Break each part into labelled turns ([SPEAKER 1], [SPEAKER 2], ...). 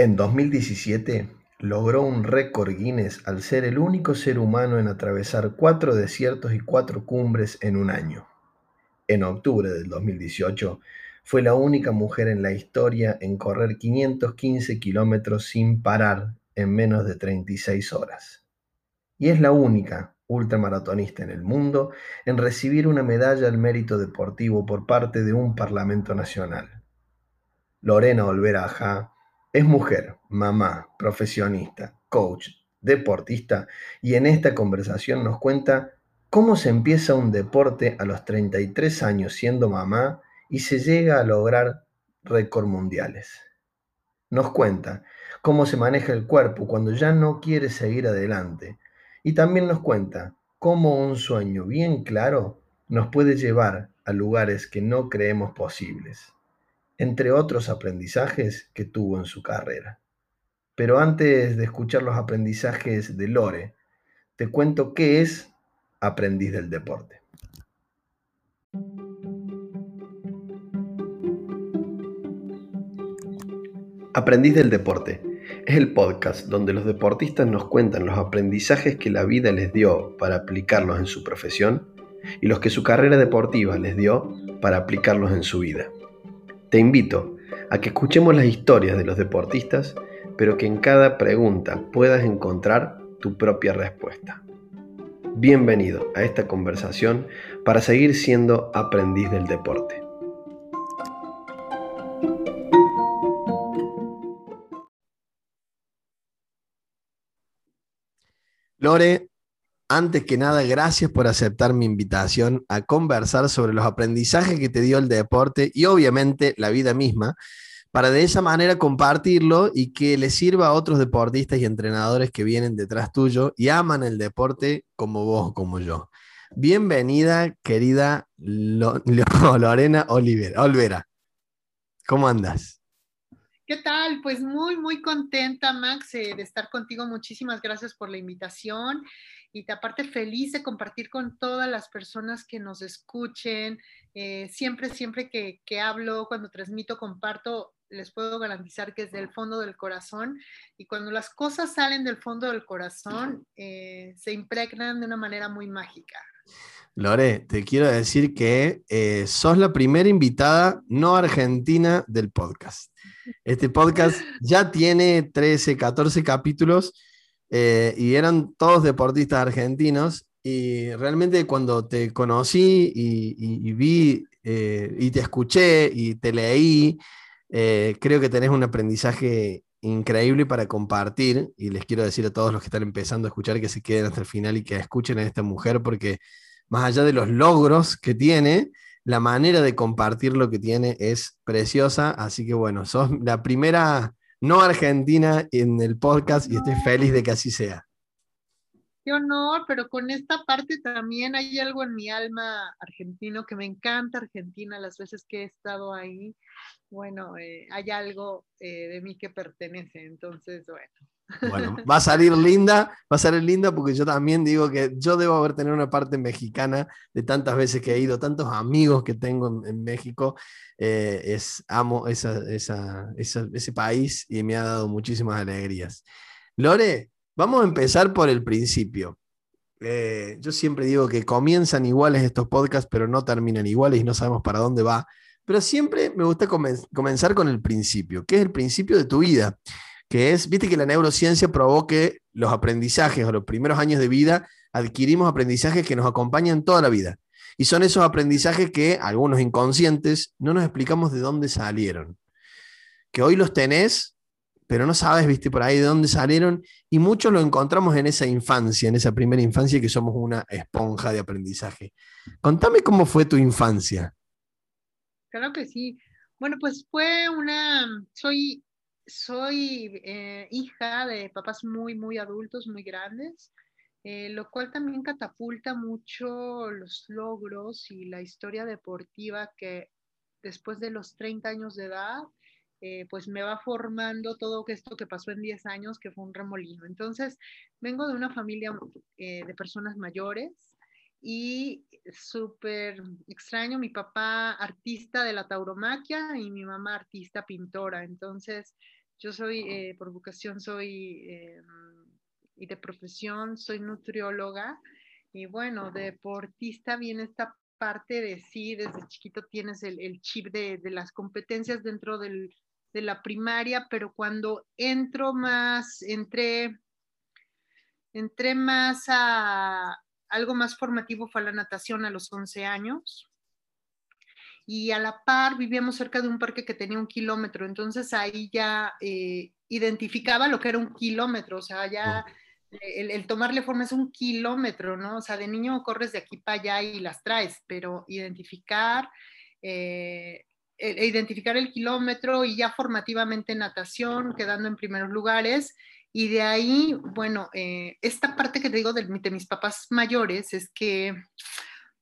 [SPEAKER 1] En 2017 logró un récord Guinness al ser el único ser humano en atravesar cuatro desiertos y cuatro cumbres en un año. En octubre del 2018 fue la única mujer en la historia en correr 515 kilómetros sin parar en menos de 36 horas. Y es la única ultramaratonista en el mundo en recibir una medalla al mérito deportivo por parte de un Parlamento Nacional. Lorena Olvera es mujer, mamá, profesionista, coach, deportista y en esta conversación nos cuenta cómo se empieza un deporte a los 33 años siendo mamá y se llega a lograr récord mundiales. Nos cuenta cómo se maneja el cuerpo cuando ya no quiere seguir adelante y también nos cuenta cómo un sueño bien claro nos puede llevar a lugares que no creemos posibles entre otros aprendizajes que tuvo en su carrera. Pero antes de escuchar los aprendizajes de Lore, te cuento qué es aprendiz del deporte. Aprendiz del deporte es el podcast donde los deportistas nos cuentan los aprendizajes que la vida les dio para aplicarlos en su profesión y los que su carrera deportiva les dio para aplicarlos en su vida. Te invito a que escuchemos las historias de los deportistas, pero que en cada pregunta puedas encontrar tu propia respuesta. Bienvenido a esta conversación para seguir siendo aprendiz del deporte. Lore, antes que nada, gracias por aceptar mi invitación a conversar sobre los aprendizajes que te dio el deporte y obviamente la vida misma, para de esa manera compartirlo y que le sirva a otros deportistas y entrenadores que vienen detrás tuyo y aman el deporte como vos, como yo. Bienvenida, querida Lorena Olivera. ¿Cómo andas?
[SPEAKER 2] ¿Qué tal? Pues muy, muy contenta, Max, eh, de estar contigo. Muchísimas gracias por la invitación y te aparte feliz de compartir con todas las personas que nos escuchen. Eh, siempre, siempre que, que, hablo, cuando transmito, comparto, les puedo garantizar que es del fondo del corazón. Y cuando las cosas salen del fondo del corazón, eh, se impregnan de una manera muy mágica.
[SPEAKER 1] Lore, te quiero decir que eh, sos la primera invitada no argentina del podcast. Este podcast ya tiene 13, 14 capítulos eh, y eran todos deportistas argentinos. Y realmente cuando te conocí y, vi eh, y te escuché y te leí, eh, creo que tenés un aprendizaje increíble para compartir. Y les quiero decir a todos los que están empezando a escuchar que se queden hasta el final y que escuchen a esta mujer, porque más allá de los logros que tiene, la manera de compartir lo que tiene es preciosa. Así que bueno, sos la primera no Argentina en el podcast y estoy feliz de que así sea.
[SPEAKER 2] Qué honor, pero con esta parte también hay algo en mi alma argentino que me encanta Argentina las veces que he estado ahí. Bueno, eh, hay algo eh, de mí que pertenece, entonces, bueno.
[SPEAKER 1] Bueno, va a salir linda, va a salir linda porque yo también digo que yo debo haber tenido una parte mexicana de tantas veces que he ido, tantos amigos que tengo en, México, eh, es, amo ese país y me ha dado muchísimas alegrías. Lore, vamos a empezar por el principio. Eh, yo siempre digo que comienzan iguales estos podcasts, pero no terminan iguales y no sabemos para dónde va. Pero siempre me gusta comenzar con el principio, que es el principio de tu vida que es, viste que la neurociencia provoque los aprendizajes o los primeros años de vida, adquirimos aprendizajes que nos acompañan toda la vida. Y son esos aprendizajes que, algunos inconscientes, no nos explicamos de dónde salieron. Que hoy los tenés, pero no sabes, viste, por ahí de dónde salieron. Y muchos lo encontramos en esa infancia, en esa primera infancia, que somos una esponja de aprendizaje. Contame cómo fue tu infancia.
[SPEAKER 2] Claro que sí. Bueno, pues fue una, soy soy eh, hija de papás muy, muy adultos, muy grandes, eh, lo cual también catapulta mucho los logros y la historia deportiva que después de los 30 años de edad, eh, pues me va formando todo esto que pasó en 10 años, que fue un remolino. Entonces, vengo de una familia de personas mayores y súper extraño, mi papá artista de la tauromaquia y mi mamá artista pintora. Entonces, Yo soy, eh, por vocación, soy, eh, y de profesión, soy nutrióloga. Y bueno, deportista viene esta parte de sí, desde chiquito tienes el, el chip de, de, las competencias dentro del, de la primaria, pero cuando entro más, entré, entré más a algo más formativo fue la natación a los 11 años y a la par vivíamos cerca de un parque que tenía un kilómetro, entonces ahí ya eh, identificaba lo que era un kilómetro, o sea, ya el, el, tomarle forma es un kilómetro, ¿no? O sea, de niño corres de aquí para allá y las traes, pero identificar, eh, e, identificar el kilómetro y ya formativamente natación, quedando en primeros lugares. Y de ahí, bueno, eh, esta parte que te digo de, de mis papás mayores es que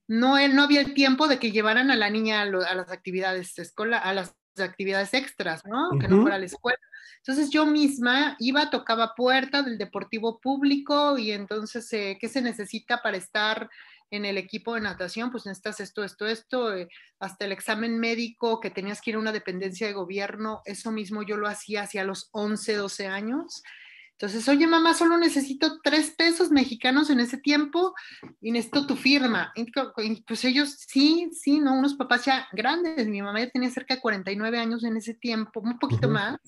[SPEAKER 2] no, no había el tiempo de que llevaran a la niña a, lo, a las actividades escolar, a las actividades extras, ¿no? Uh -huh. Que no fuera a la escuela. Entonces yo misma iba, tocaba puerta del deportivo público y entonces, eh, ¿qué se necesita para estar en el equipo de natación? Pues necesitas esto, esto, esto, eh, hasta el examen médico que tenías que ir a una dependencia de gobierno, eso mismo yo lo hacía hacia los 11, 12 años. Entonces, oye, mamá, solo necesito tres pesos mexicanos en ese tiempo y necesito tu firma. Y pues ellos, sí, sí, ¿no? Unos papás ya grandes. Mi mamá ya tenía cerca de 49 años en ese tiempo, un poquito uh -huh. más.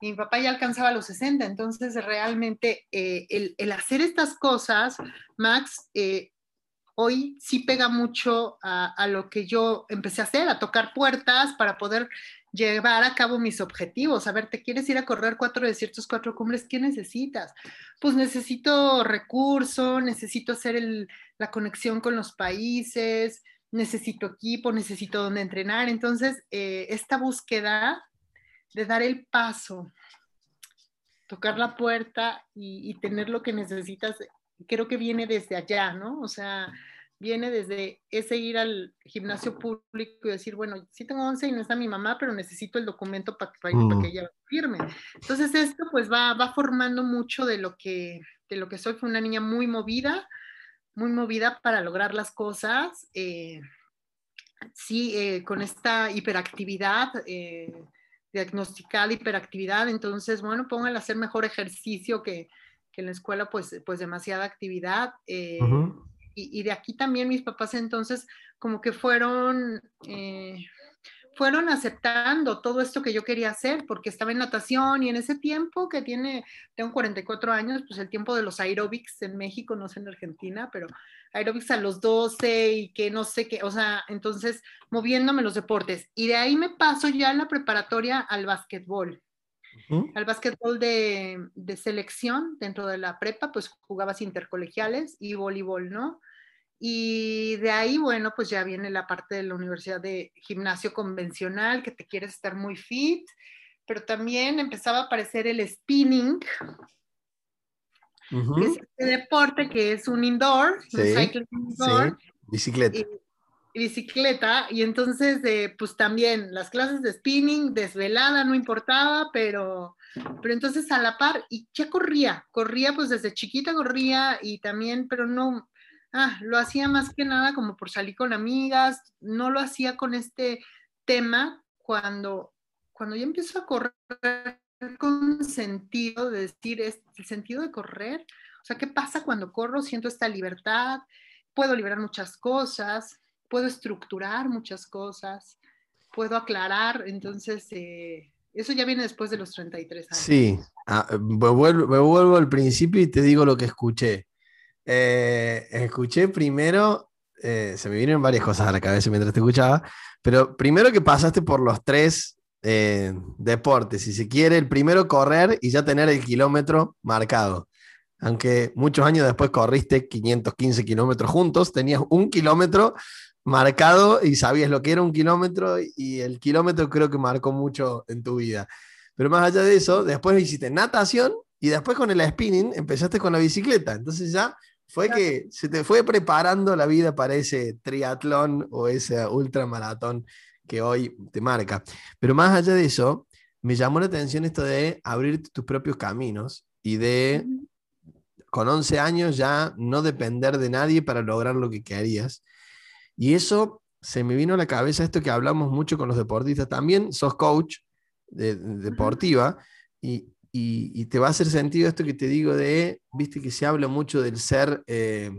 [SPEAKER 2] Y mi papá ya alcanzaba los 60. Entonces, realmente, eh, el, el, hacer estas cosas, Max, eh, hoy sí pega mucho a, a lo que yo empecé a hacer, a tocar puertas para poder llevar a cabo mis objetivos. A ver, ¿te quieres ir a correr cuatro desiertos, cuatro cumbres? ¿Qué necesitas? Pues necesito recurso, necesito hacer el, la conexión con los países, necesito equipo, necesito dónde entrenar. Entonces, eh, esta búsqueda de dar el paso, tocar la puerta y, y tener lo que necesitas, creo que viene desde allá, ¿no? O sea, viene desde ese ir al gimnasio público y decir, bueno, sí tengo 11 y no está mi mamá, pero necesito el documento para, para, mm. para que ella firme. Entonces esto pues va, va, formando mucho de lo, que, de lo que soy. Fue una niña muy movida, muy movida para lograr las cosas. Eh, sí, eh, con esta hiperactividad, eh, diagnosticada hiperactividad, entonces, bueno, pónganle a hacer mejor ejercicio que, que en la escuela, pues, pues demasiada actividad. Uh -huh y, de aquí también mis papás entonces como que fueron, eh, fueron aceptando todo esto que yo quería hacer, porque estaba en natación y en ese tiempo que tiene, tengo 44 años, pues el tiempo de los aerobics en México, no sé en Argentina, pero aerobics a los 12 y que no sé qué, o sea, entonces moviéndome los deportes. Y de ahí me paso ya en la preparatoria al básquetbol. Al básquetbol de, de, selección dentro de la prepa, pues jugabas intercolegiales y voleibol, ¿no? Y de ahí, bueno, pues ya viene la parte de la universidad de gimnasio convencional, que te quieres estar muy fit, pero también empezaba a aparecer el spinning, uh -huh. que es este deporte que es un indoor,
[SPEAKER 1] sí,
[SPEAKER 2] un cycling indoor.
[SPEAKER 1] Sí. Bicicleta.
[SPEAKER 2] Y, bicicleta y entonces eh, pues también las clases de spinning desvelada no importaba pero pero entonces a la par y ya corría corría pues desde chiquita corría y también pero no ah, lo hacía más que nada como por salir con amigas no lo hacía con este tema cuando cuando yo empiezo a correr con sentido de decir es el sentido de correr o sea qué pasa cuando corro siento esta libertad puedo liberar muchas cosas puedo estructurar muchas cosas, puedo aclarar, entonces eh, eso ya viene después de los 33 años.
[SPEAKER 1] Sí, ah, me, vuelvo, me, vuelvo, al principio y te digo lo que escuché. Eh, escuché primero, eh, se me vienen varias cosas a la cabeza mientras te escuchaba, pero primero que pasaste por los tres deportes, si se quiere, el primero correr y ya tener el kilómetro marcado aunque muchos años después corriste 515 kilómetros juntos, tenías un kilómetro marcado y sabías lo que era un kilómetro y el kilómetro creo que marcó mucho en tu vida. Pero más allá de eso, después hiciste natación y después con el spinning empezaste con la bicicleta. Entonces ya fue claro. que se te fue preparando la vida para ese triatlón o ese ultramaratón que hoy te marca. Pero más allá de eso, me llamó la atención esto de abrir tus propios caminos y de, con 11 años, ya no depender de nadie para lograr lo que querías. Y eso se me vino a la cabeza esto que hablamos mucho con los deportistas. También sos coach de, de deportiva, y, te va a hacer sentido esto que te digo de, viste que se habla mucho del ser, eh,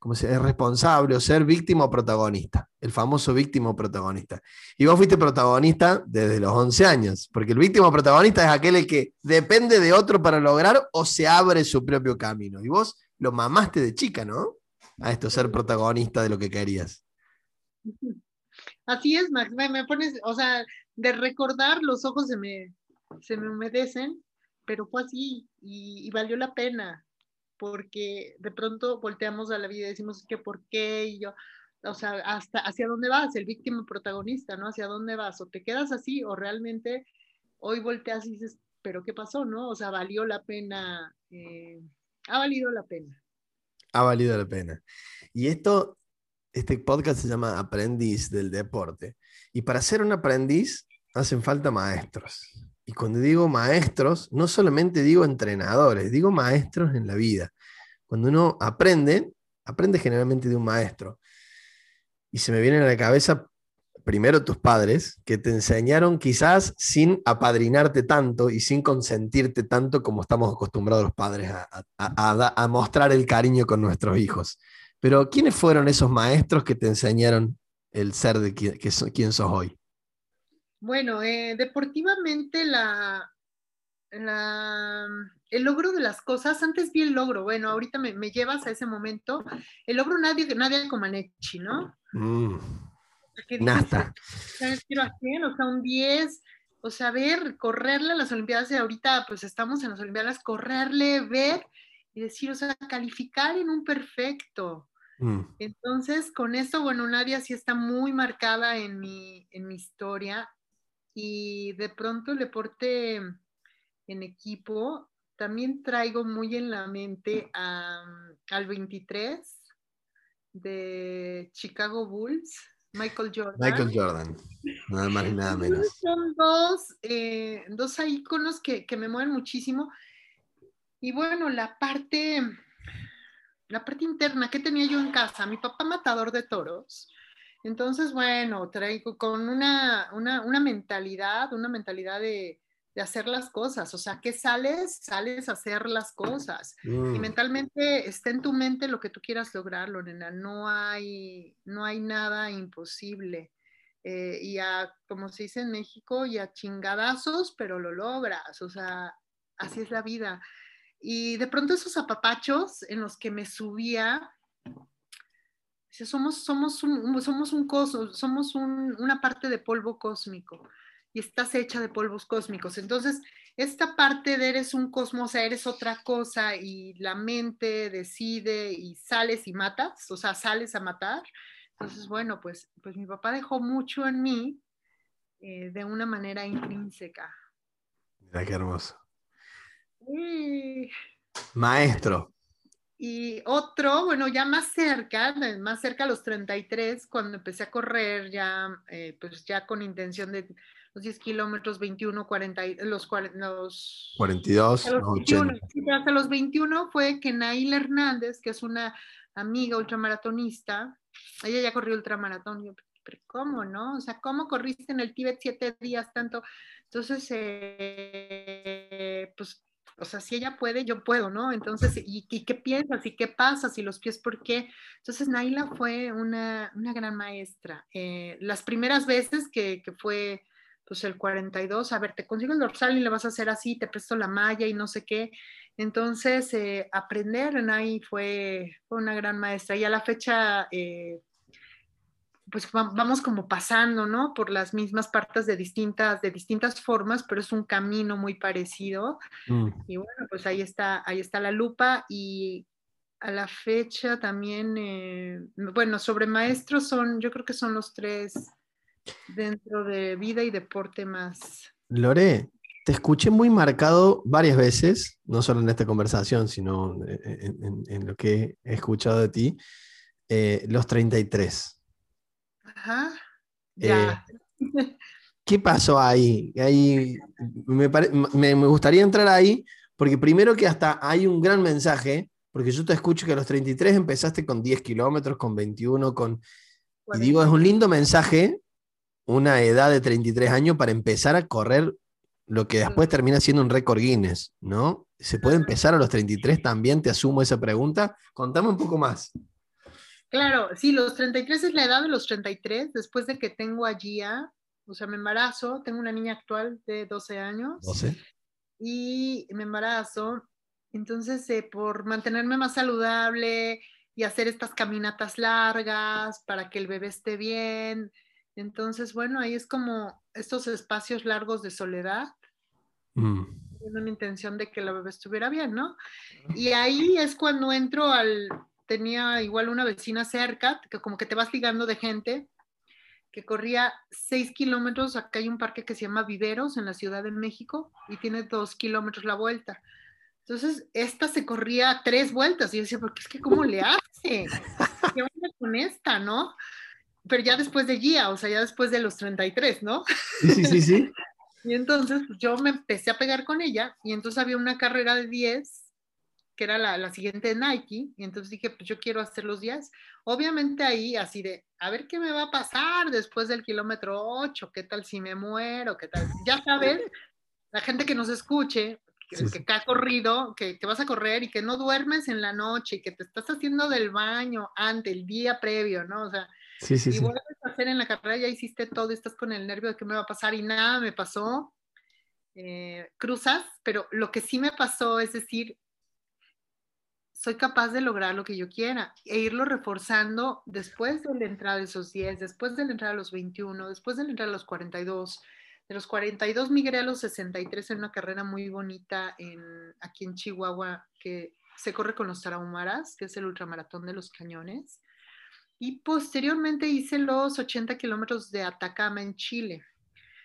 [SPEAKER 1] como se es responsable o ser víctima o protagonista, el famoso víctima o protagonista. Y vos fuiste protagonista desde los 11 años, porque el víctima o protagonista es aquel que depende de otro para lograr o se abre su propio camino. Y vos lo mamaste de chica, ¿no? A esto, ser protagonista de lo que querías.
[SPEAKER 2] Así es, Max, me, pones, o sea, de recordar los ojos se me, se me humedecen, pero fue así y valió la pena porque de pronto volteamos a la vida y decimos que por qué yo, o sea, hasta hacia dónde vas, el víctima protagonista, ¿no? Hacia dónde vas, o te quedas así o realmente hoy volteas y dices, pero ¿qué pasó, no? O sea, valió la pena, eh, ha valido la pena.
[SPEAKER 1] Ha valido la pena. Y esto, este podcast se llama Aprendiz del Deporte. Y para ser un aprendiz hacen falta maestros. Y cuando digo maestros, no solamente digo entrenadores, digo maestros en la vida. Cuando uno aprende, aprende generalmente de un maestro. Y se me vienen a la cabeza primero tus padres, que te enseñaron quizás sin apadrinarte tanto y sin consentirte tanto como estamos acostumbrados los padres a, mostrar el cariño con nuestros hijos. Pero ¿quiénes fueron esos maestros que te enseñaron el ser de quién sos hoy?
[SPEAKER 2] Bueno, eh, deportivamente la, el logro de las cosas, antes vi el logro, bueno, ahorita me, llevas a ese momento, el logro nadie, nadie como Anechi, ¿no? Mm,
[SPEAKER 1] nada.
[SPEAKER 2] Quiero hacer, o sea, un 10, o sea, ver, correrle a las Olimpiadas, y ahorita pues estamos en las Olimpiadas, correrle, ver y decir, o sea, calificar en un perfecto. Mm. Entonces, con esto, bueno, Nadia sí está muy marcada en mi, en mi historia y de pronto el deporte en equipo también traigo muy en la mente al 23 de Chicago Bulls, Michael Jordan.
[SPEAKER 1] Michael Jordan, nada más y nada menos.
[SPEAKER 2] Son dos, eh, dos íconos que, que me mueven muchísimo. Y bueno, la parte, la parte interna, ¿qué tenía yo en casa? Mi papá matador de toros entonces, bueno, traigo con una, una, mentalidad, una mentalidad de, hacer las cosas, o sea, que sales, sales a hacer las cosas. Y mm. mentalmente está en tu mente lo que tú quieras lograr, Lorena, no hay, no hay nada imposible. Eh, y a, como se dice en México, y a chingadazos, pero lo logras, o sea, así es la vida. Y de pronto esos apapachos en los que me subía, somos, somos, un, somos, un somos una parte de polvo cósmico y estás hecha de polvos cósmicos. Entonces, esta parte de eres un cosmos, eres otra cosa y la mente decide y sales y matas, o sea, sales a matar. Entonces, bueno, pues, pues mi papá dejó mucho en mí eh, de una manera intrínseca.
[SPEAKER 1] Mira qué hermoso. Maestro.
[SPEAKER 2] Y otro, bueno, ya más cerca, más cerca a los 33, cuando empecé a correr ya, eh, pues ya con intención de los 10 kilómetros, 21, 40, los, los
[SPEAKER 1] 42,
[SPEAKER 2] hasta los 21 fue que Nail Hernández, que es una amiga ultramaratonista, ella ya corrió ultramaratón, yo, pero ¿cómo, no? O sea, ¿cómo corriste en el Tíbet siete días tanto? Entonces, eh, pues o sea, si ella puede, yo puedo, ¿no? Entonces, ¿y, qué piensas? ¿Y qué pasa? ¿Y los pies por qué? Entonces, Naila fue una, gran maestra. Eh, las primeras veces que, fue, pues, el 42, a ver, te consigo el dorsal y le vas a hacer así, te presto la malla y no sé qué. Entonces, eh, aprender, Nay fue, fue, una gran maestra. Y a la fecha, eh, pues vamos como pasando, ¿no? Por las mismas partes de distintas, de distintas formas, pero es un camino muy parecido. Mm. Y bueno, pues ahí está, ahí está la lupa y a la fecha también, eh, bueno, sobre maestros son, yo creo que son los tres dentro de vida y deporte más.
[SPEAKER 1] Lore, te escuché muy marcado varias veces, no solo en esta conversación, sino en, lo que he escuchado de ti, eh, los 33. Ajá. Eh, ¿Qué pasó ahí? ahí me, gustaría entrar ahí, porque primero que hasta hay un gran mensaje, porque yo te escucho que a los 33 empezaste con 10 kilómetros, con 21, con... Y digo, es un lindo mensaje, una edad de 33 años para empezar a correr lo que después termina siendo un récord Guinness, ¿no? ¿Se puede empezar a los 33 también? Te asumo esa pregunta. Contame un poco más.
[SPEAKER 2] Claro, sí, los 33 es la edad de los 33, después de que tengo a Gia, o sea, me embarazo, tengo una niña actual de 12 años. 12. Y me embarazo, entonces eh, por mantenerme más saludable y hacer estas caminatas largas para que el bebé esté bien, entonces, bueno, ahí es como estos espacios largos de soledad. Mm. una intención de que la bebé estuviera bien, ¿no? Y ahí es cuando entro al, tenía igual una vecina cerca, que como que te vas ligando de gente, que corría seis kilómetros, acá hay un parque que se llama Viveros en la Ciudad de México y tiene dos kilómetros la vuelta. Entonces, esta se corría tres vueltas y yo decía, porque es que ¿cómo le hace? ¿Qué onda con esta, no? Pero ya después de Gia, o sea, ya después de los 33, ¿no?
[SPEAKER 1] Sí, sí, sí.
[SPEAKER 2] y entonces pues, yo me empecé a pegar con ella y entonces había una carrera de 10 que era la, la, siguiente de Nike, y entonces dije, pues yo quiero hacer los 10. Obviamente ahí así de, a ver qué me va a pasar después del kilómetro 8, qué tal si me muero, qué tal. Ya sabes, la gente que nos escuche, que, que, ha corrido, que, que, vas a correr y que no duermes en la noche y que te estás haciendo del baño ante el día previo, ¿no? O sea, sí, sí, y vuelves a hacer en la carrera, ya hiciste todo, estás con el nervio de qué me va a pasar y nada me pasó. Eh, cruzas, pero lo que sí me pasó es decir, soy capaz de lograr lo que yo quiera e irlo reforzando después de la entrada de esos 10, después de la entrada a los 21, después de la entrada a los 42. De los 42 migré a los 63 en una carrera muy bonita en, aquí en Chihuahua que se corre con los tarahumaras, que es el ultramaratón de los cañones. Y posteriormente hice los 80 kilómetros de Atacama en Chile.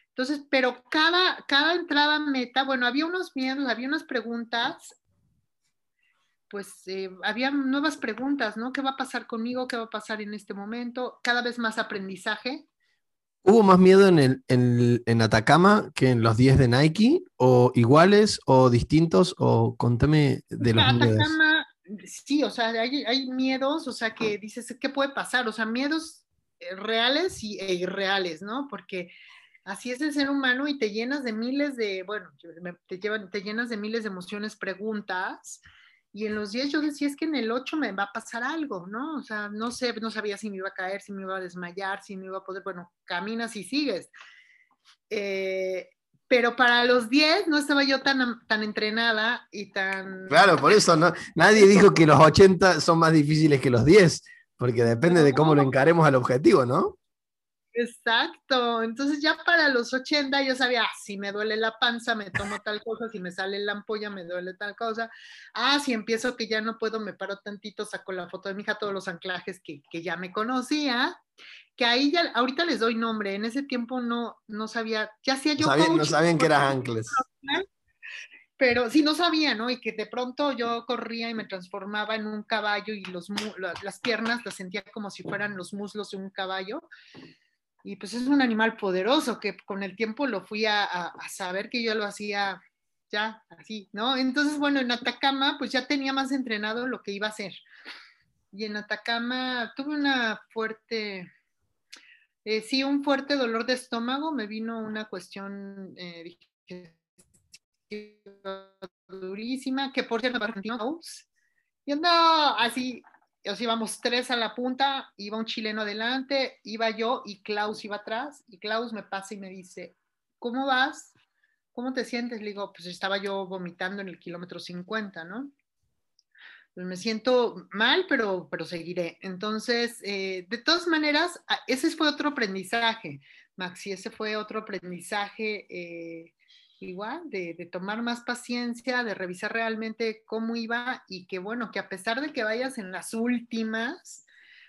[SPEAKER 2] Entonces, pero cada, cada entrada meta, bueno, había unos miedos, había unas preguntas pues eh, había nuevas preguntas, ¿no? ¿Qué va a pasar conmigo? ¿Qué va a pasar en este momento? Cada vez más aprendizaje.
[SPEAKER 1] ¿Hubo más miedo en, el, en, Atacama que en los 10 de Nike? ¿O iguales o distintos? O contame de los
[SPEAKER 2] Atacama, sí, o sea, hay, miedos, o sea, que dices, ¿qué puede pasar? O sea, miedos eh, reales y, e irreales, ¿no? Porque así es el ser humano y te llenas de miles de, bueno, te, llevan, te llenas de miles de emociones, preguntas, y en los 10 yo decía, es que en el 8 me va a pasar algo, ¿no? O sea, no sé, no sabía si me iba a caer, si me iba a desmayar, si me iba a poder, bueno, caminas y sigues. Eh, pero para los 10 no estaba yo tan, tan entrenada y tan...
[SPEAKER 1] Claro, por eso no, nadie dijo que los 80 son más difíciles que los 10, porque depende de cómo lo encaremos al objetivo, ¿no?
[SPEAKER 2] Exacto. Entonces ya para los 80 yo sabía, ah, si me duele la panza, me tomo tal cosa, si me sale la ampolla, me duele tal cosa. Ah, si empiezo que ya no puedo, me paro tantito, saco la foto de mi hija, todos los anclajes que, que ya me conocía, que ahí ya, ahorita les doy nombre, en ese tiempo no, no sabía, ya hacía yo...
[SPEAKER 1] no sabían que eran ancles.
[SPEAKER 2] Pero sí, no sabía, ¿no? Y que de pronto yo corría y me transformaba en un caballo y los, las piernas las sentía como si fueran los muslos de un caballo y pues es un animal poderoso que con el tiempo lo fui a, saber que yo lo hacía ya así, ¿no? Entonces, bueno, en Atacama pues ya tenía más entrenado lo que iba a hacer. Y en Atacama tuve una fuerte, eh, sí, un fuerte dolor de estómago, me vino una cuestión eh, durísima, que por cierto, y andaba así o íbamos tres a la punta, iba un chileno adelante, iba yo y Klaus iba atrás, y Klaus me pasa y me dice, ¿cómo vas? ¿Cómo te sientes? Le digo, pues estaba yo vomitando en el kilómetro 50, ¿no? Pues me siento mal, pero, pero seguiré. Entonces, eh, de todas maneras, ese fue otro aprendizaje, Maxi, ese fue otro aprendizaje. Eh, igual, de, tomar más paciencia, de revisar realmente cómo iba y que bueno, que a pesar de que vayas en las últimas,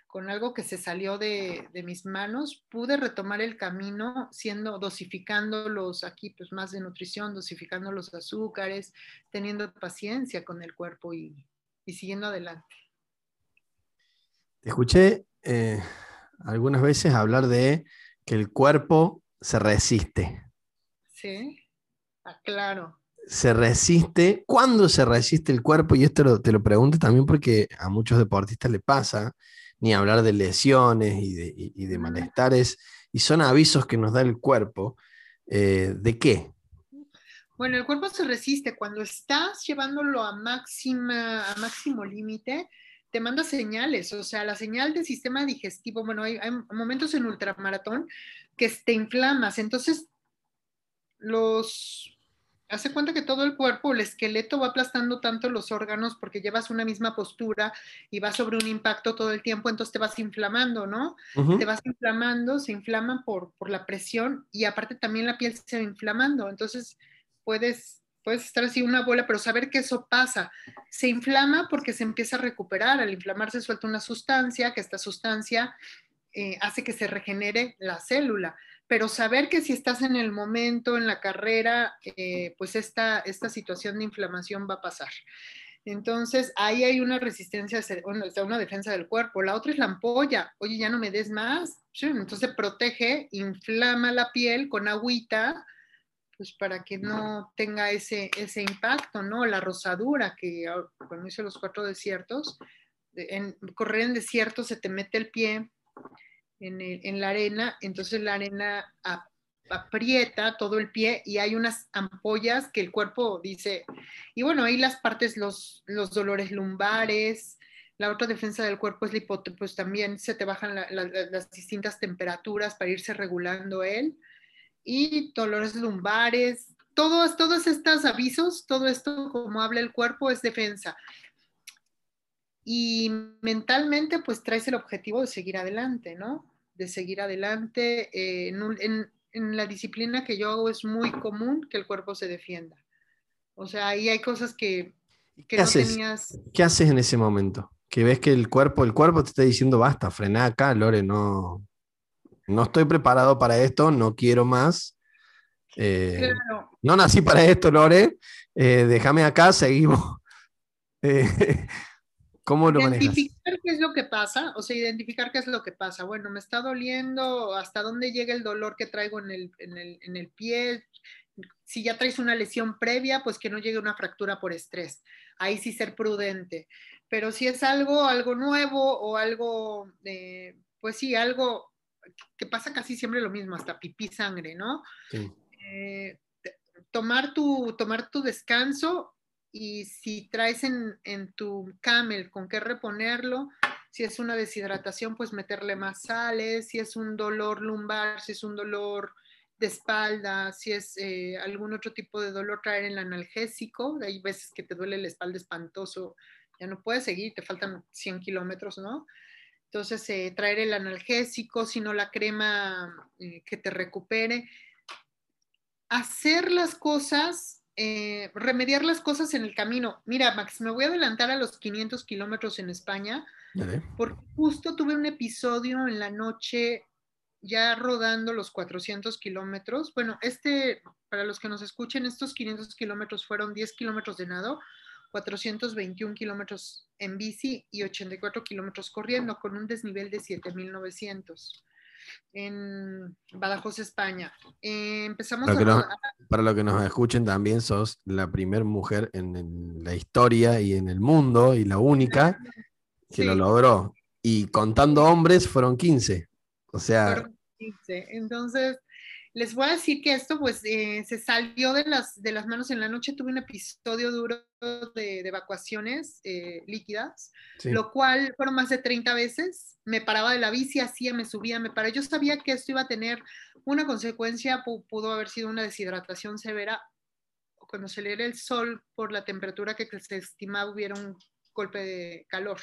[SPEAKER 2] con algo que se salió de, mis manos, pude retomar el camino siendo, dosificando los aquí, pues más de nutrición, dosificando los azúcares, teniendo paciencia con el cuerpo y, siguiendo adelante.
[SPEAKER 1] Te escuché eh, algunas veces hablar de que el cuerpo se resiste.
[SPEAKER 2] Sí. Ah, claro.
[SPEAKER 1] Se resiste. ¿Cuándo se resiste el cuerpo? Y esto te lo pregunto también porque a muchos deportistas le pasa, ni hablar de lesiones y de, malestares, y son avisos que nos da el cuerpo. Eh, ¿De qué?
[SPEAKER 2] Bueno, el cuerpo se resiste. Cuando estás llevándolo a, máxima, a máximo límite, te manda señales. O sea, la señal del sistema digestivo, bueno, hay, hay momentos en ultramaratón que te inflamas. Entonces, los hace cuenta que todo el cuerpo, el esqueleto va aplastando tanto los órganos porque llevas una misma postura y vas sobre un impacto todo el tiempo, entonces te vas inflamando, ¿no? Te vas inflamando, se inflama por, por la presión y aparte también la piel se va inflamando, entonces puedes, puedes estar así una bola, pero saber que eso pasa. Se inflama porque se empieza a recuperar, al inflamarse suelta una sustancia, que esta sustancia eh, hace que se regenere la célula pero saber que si estás en el momento, en la carrera, eh, pues esta, esta situación de inflamación va a pasar. Entonces, ahí hay una resistencia, una defensa del cuerpo. La otra es la ampolla. Oye, ya no me des más. Entonces, protege, inflama la piel con agüita, pues para que no tenga ese, ese impacto, ¿no? La rosadura, que cuando hice los cuatro desiertos, en, correr en desierto se te mete el pie en, la arena, entonces la arena aprieta todo el pie y hay unas ampollas que el cuerpo dice, y bueno, ahí las partes, los, los dolores lumbares, la otra defensa del cuerpo es la hipótesis, pues también se te bajan las distintas temperaturas para irse regulando él, y dolores lumbares, todos, todos estos avisos, todo esto como habla el cuerpo es defensa y mentalmente pues traes el objetivo de seguir adelante, ¿no? De seguir adelante. Eh, en, la disciplina que yo hago es muy común que el cuerpo se defienda. O sea, ahí hay cosas que,
[SPEAKER 1] ¿Qué haces? ¿Qué haces en ese momento? Que ves que el cuerpo, el cuerpo te está diciendo, basta, frena acá, Lore, no, no estoy preparado para esto, no quiero más. Eh, no nací para esto, Lore, eh, déjame acá, seguimos. ¿Cómo lo
[SPEAKER 2] identificar qué es lo que pasa, o sea, identificar qué es lo que pasa. Bueno, me está doliendo, hasta dónde llega el dolor que traigo en el, en el, en el pie. Si ya traes una lesión previa, pues que no llegue una fractura por estrés. Ahí sí ser prudente. Pero si es algo, algo nuevo o algo, de, pues sí, algo que pasa casi siempre lo mismo, hasta pipí sangre, ¿no? Sí. Eh, tomar, tu, tomar tu descanso y si traes en, tu camel con qué reponerlo, si es una deshidratación, pues meterle más sales, si es un dolor lumbar, si es un dolor de espalda, si es eh, algún otro tipo de dolor, traer el analgésico, hay veces que te duele la espalda espantoso, ya no puedes seguir, te faltan 100 kilómetros, ¿no? Entonces, eh, traer el analgésico, si no la crema eh, que te recupere. Hacer las cosas eh, remediar las cosas en el camino. Mira, Max, me voy a adelantar a los 500 kilómetros en España, porque justo tuve un episodio en la noche ya rodando los 400 kilómetros. Bueno, este, para los que nos escuchen, estos 500 kilómetros fueron 10 kilómetros de nado, 421 kilómetros en bici y 84 kilómetros corriendo, con un desnivel de 7900 en Badajoz, España. Eh, empezamos
[SPEAKER 1] para, a... para lo que nos escuchen, también sos la primera mujer en, la historia y en el mundo y la única que lo logró. Y contando hombres fueron 15. O sea...
[SPEAKER 2] 15. Entonces, les voy a decir que esto pues eh, se salió de las, de las manos en la noche, tuve un episodio duro de, evacuaciones eh, líquidas, lo cual fueron más de 30 veces, me paraba de la bici, hacía, me subía, me paraba, yo sabía que esto iba a tener una consecuencia, pudo haber sido una deshidratación severa, cuando se le el sol por la temperatura que se estimaba hubiera un golpe de calor.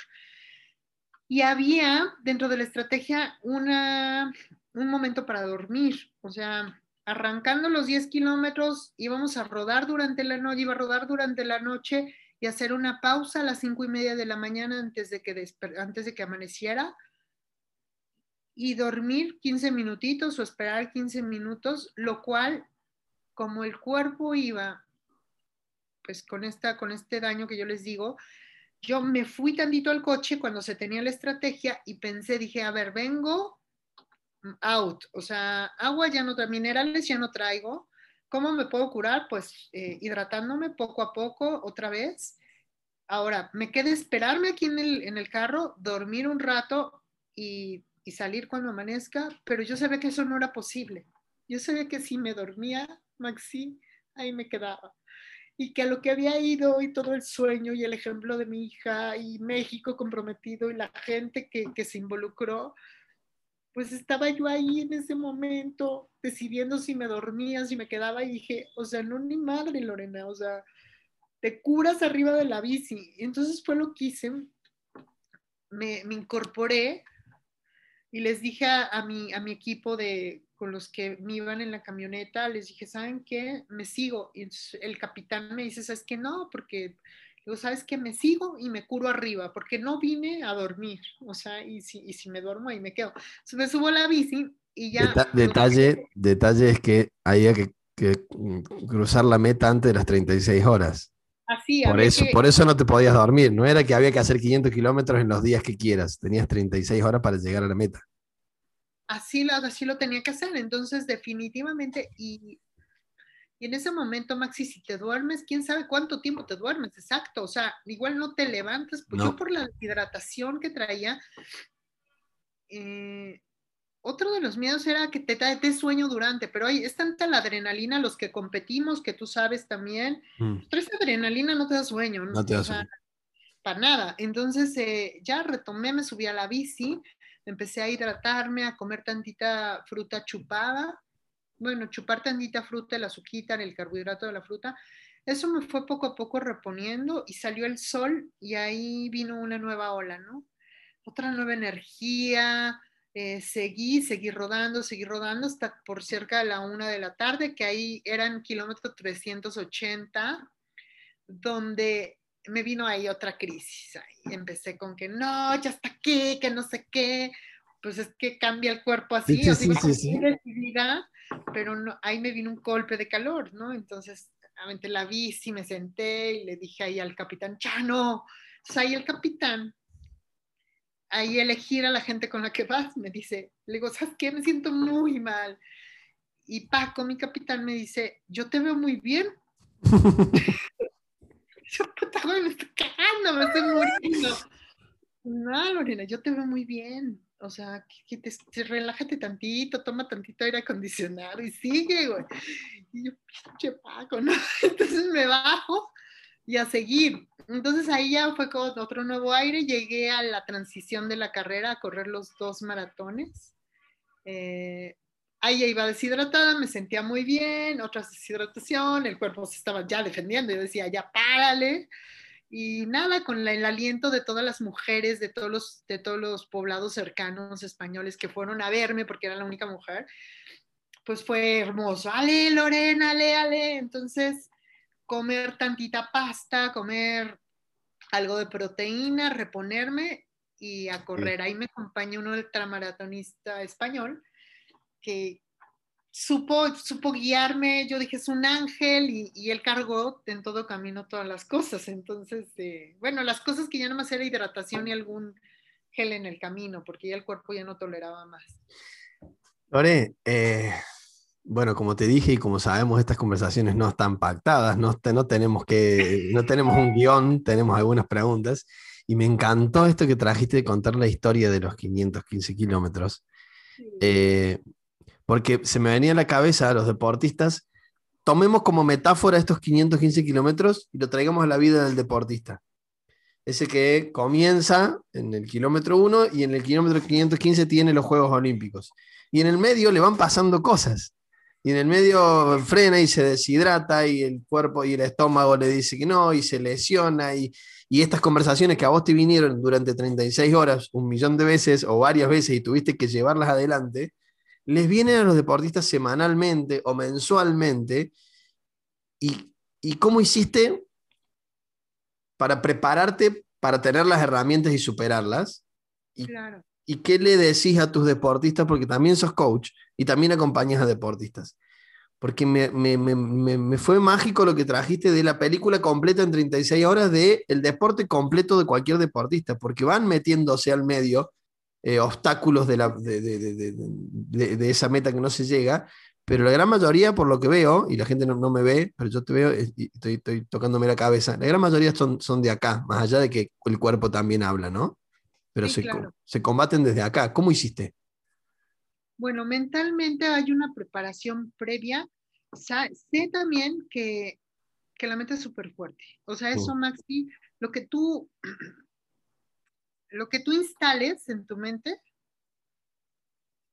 [SPEAKER 2] Y había dentro de la estrategia una, un momento para dormir, o sea, arrancando los 10 kilómetros íbamos a rodar durante la noche, iba a rodar durante la noche y hacer una pausa a las cinco y media de la mañana antes de que, antes de que amaneciera y dormir 15 minutitos o esperar 15 minutos, lo cual, como el cuerpo iba, pues con, esta, con este daño que yo les digo, yo me fui tantito al coche cuando se tenía la estrategia y pensé, dije, a ver, vengo out, o sea, agua ya no, minerales ya no traigo. ¿Cómo me puedo curar? Pues eh, hidratándome poco a poco otra vez. Ahora, me queda esperarme aquí en el, en el carro, dormir un rato y, y, salir cuando amanezca, pero yo sabía que eso no era posible. Yo sabía que si me dormía, Maxi, ahí me quedaba. Y que a lo que había ido y todo el sueño y el ejemplo de mi hija y México comprometido y la gente que, que se involucró, pues estaba yo ahí en ese momento decidiendo si me dormía, si me quedaba y dije, o sea, no ni madre Lorena, o sea, te curas arriba de la bici. Entonces fue lo que hice, me, me incorporé y les dije a, mi, a mi equipo de, con los que me iban en la camioneta, les dije, ¿saben qué? Me sigo. Y el capitán me dice, ¿sabes qué? No, porque, digo, ¿sabes qué? Me sigo y me curo arriba, porque no vine a dormir. O sea, y si, y si me duermo ahí me quedo. Entonces me subo a la bici y ya...
[SPEAKER 1] detalle, detalle es que había que, que, cruzar la meta antes de las 36 horas.
[SPEAKER 2] Así,
[SPEAKER 1] por, eso, por eso no te podías dormir, no era que había que hacer 500 kilómetros en los días que quieras, tenías 36 horas para llegar a la meta.
[SPEAKER 2] Así lo, así lo tenía que hacer, entonces definitivamente, y, y en ese momento, Maxi, si te duermes, quién sabe cuánto tiempo te duermes, exacto, o sea, igual no te levantas, pues yo por la deshidratación que traía, eh, otro de los miedos era que te dé sueño durante, pero hay, es tanta la adrenalina, los que competimos, que tú sabes también, mm. pero adrenalina no te da sueño,
[SPEAKER 1] no, te da sueño.
[SPEAKER 2] para nada. Entonces eh, ya retomé, me subí a la bici, empecé a hidratarme, a comer tantita fruta chupada, bueno, chupar tantita fruta, la azuquita, el carbohidrato de la fruta. Eso me fue poco a poco reponiendo y salió el sol y ahí vino una nueva ola, ¿no? Otra nueva energía, eh, seguí, seguí rodando, seguí rodando hasta por cerca de la una de la tarde, que ahí eran kilómetros 380, donde me vino ahí otra crisis. Ahí empecé con que no, ya está aquí, que no sé qué. Pues es que cambia el cuerpo así, así decidida, pero no, ahí me vino un golpe de calor, ¿no? Entonces, aventé la bici, me senté y le dije ahí al capitán, Chano. Entonces ahí el capitán ahí elegir a la gente con la que vas, me dice, le digo, ¿sabes qué? Me siento muy mal. Y Paco, mi capitán, me dice, yo te veo muy bien. yo, puta, me estoy cagando, me estoy muriendo. No, Lorena, yo te veo muy bien. O sea, que, te, relájate tantito, toma tantito aire acondicionado y sigue, güey. Y yo, pinche Paco, ¿no? Entonces me bajo y a seguir. Entonces ahí ya fue con otro nuevo aire, llegué a la transición de la carrera a correr los dos maratones. Eh, ahí ya iba deshidratada, me sentía muy bien, otra deshidratación, el cuerpo se estaba ya defendiendo, yo decía, ya párale. Y nada, con el aliento de todas las mujeres de todos los, de todos los poblados cercanos españoles que fueron a verme porque era la única mujer, pues fue hermoso. Ale, Lorena, ale, ale. Entonces, comer tantita pasta, comer algo de proteína, reponerme y a correr. Ahí me acompaña un ultramaratonista español que supo, supo guiarme. Yo dije, es un ángel y, él cargó en todo camino todas las cosas. Entonces, eh, bueno, las cosas que ya no más era hidratación y algún gel en el camino, porque ya el cuerpo ya no toleraba más.
[SPEAKER 1] Lore, eh, bueno, como te dije y como sabemos, estas conversaciones no están pactadas, no, no, tenemos, que, no tenemos un guion, tenemos algunas preguntas. Y me encantó esto que trajiste de contar la historia de los 515 kilómetros. Eh, porque se me venía a la cabeza a los deportistas, tomemos como metáfora estos 515 kilómetros y lo traigamos a la vida del deportista. Ese que comienza en el kilómetro 1 y en el kilómetro 515 tiene los Juegos Olímpicos. Y en el medio le van pasando cosas y en el medio frena y se deshidrata y el cuerpo y el estómago le dice que no y se lesiona y, y estas conversaciones que a vos te vinieron durante 36 horas, un millón de veces o varias veces y tuviste que llevarlas adelante, les vienen a los deportistas semanalmente o mensualmente y, y cómo hiciste para prepararte para tener las herramientas y superarlas. Y,
[SPEAKER 2] claro.
[SPEAKER 1] ¿Y qué le decís a tus deportistas? Porque también sos coach y también acompañas a deportistas. Porque me, fue mágico lo que trajiste de la película completa en 36 horas de el deporte completo de cualquier deportista, porque van metiéndose al medio eh, obstáculos de, la, de, esa meta que no se llega, pero la gran mayoría, por lo que veo, y la gente no, me ve, pero yo te veo y estoy, estoy, tocándome la cabeza, la gran mayoría son, son de acá, más allá de que el cuerpo también habla, ¿no? Pero se, se combaten desde acá. ¿Cómo hiciste?
[SPEAKER 2] Bueno, mentalmente hay una preparación previa sé también que, que la mente es súper fuerte. O sea, eso, Maxi, lo que tú, lo que tú instales en tu mente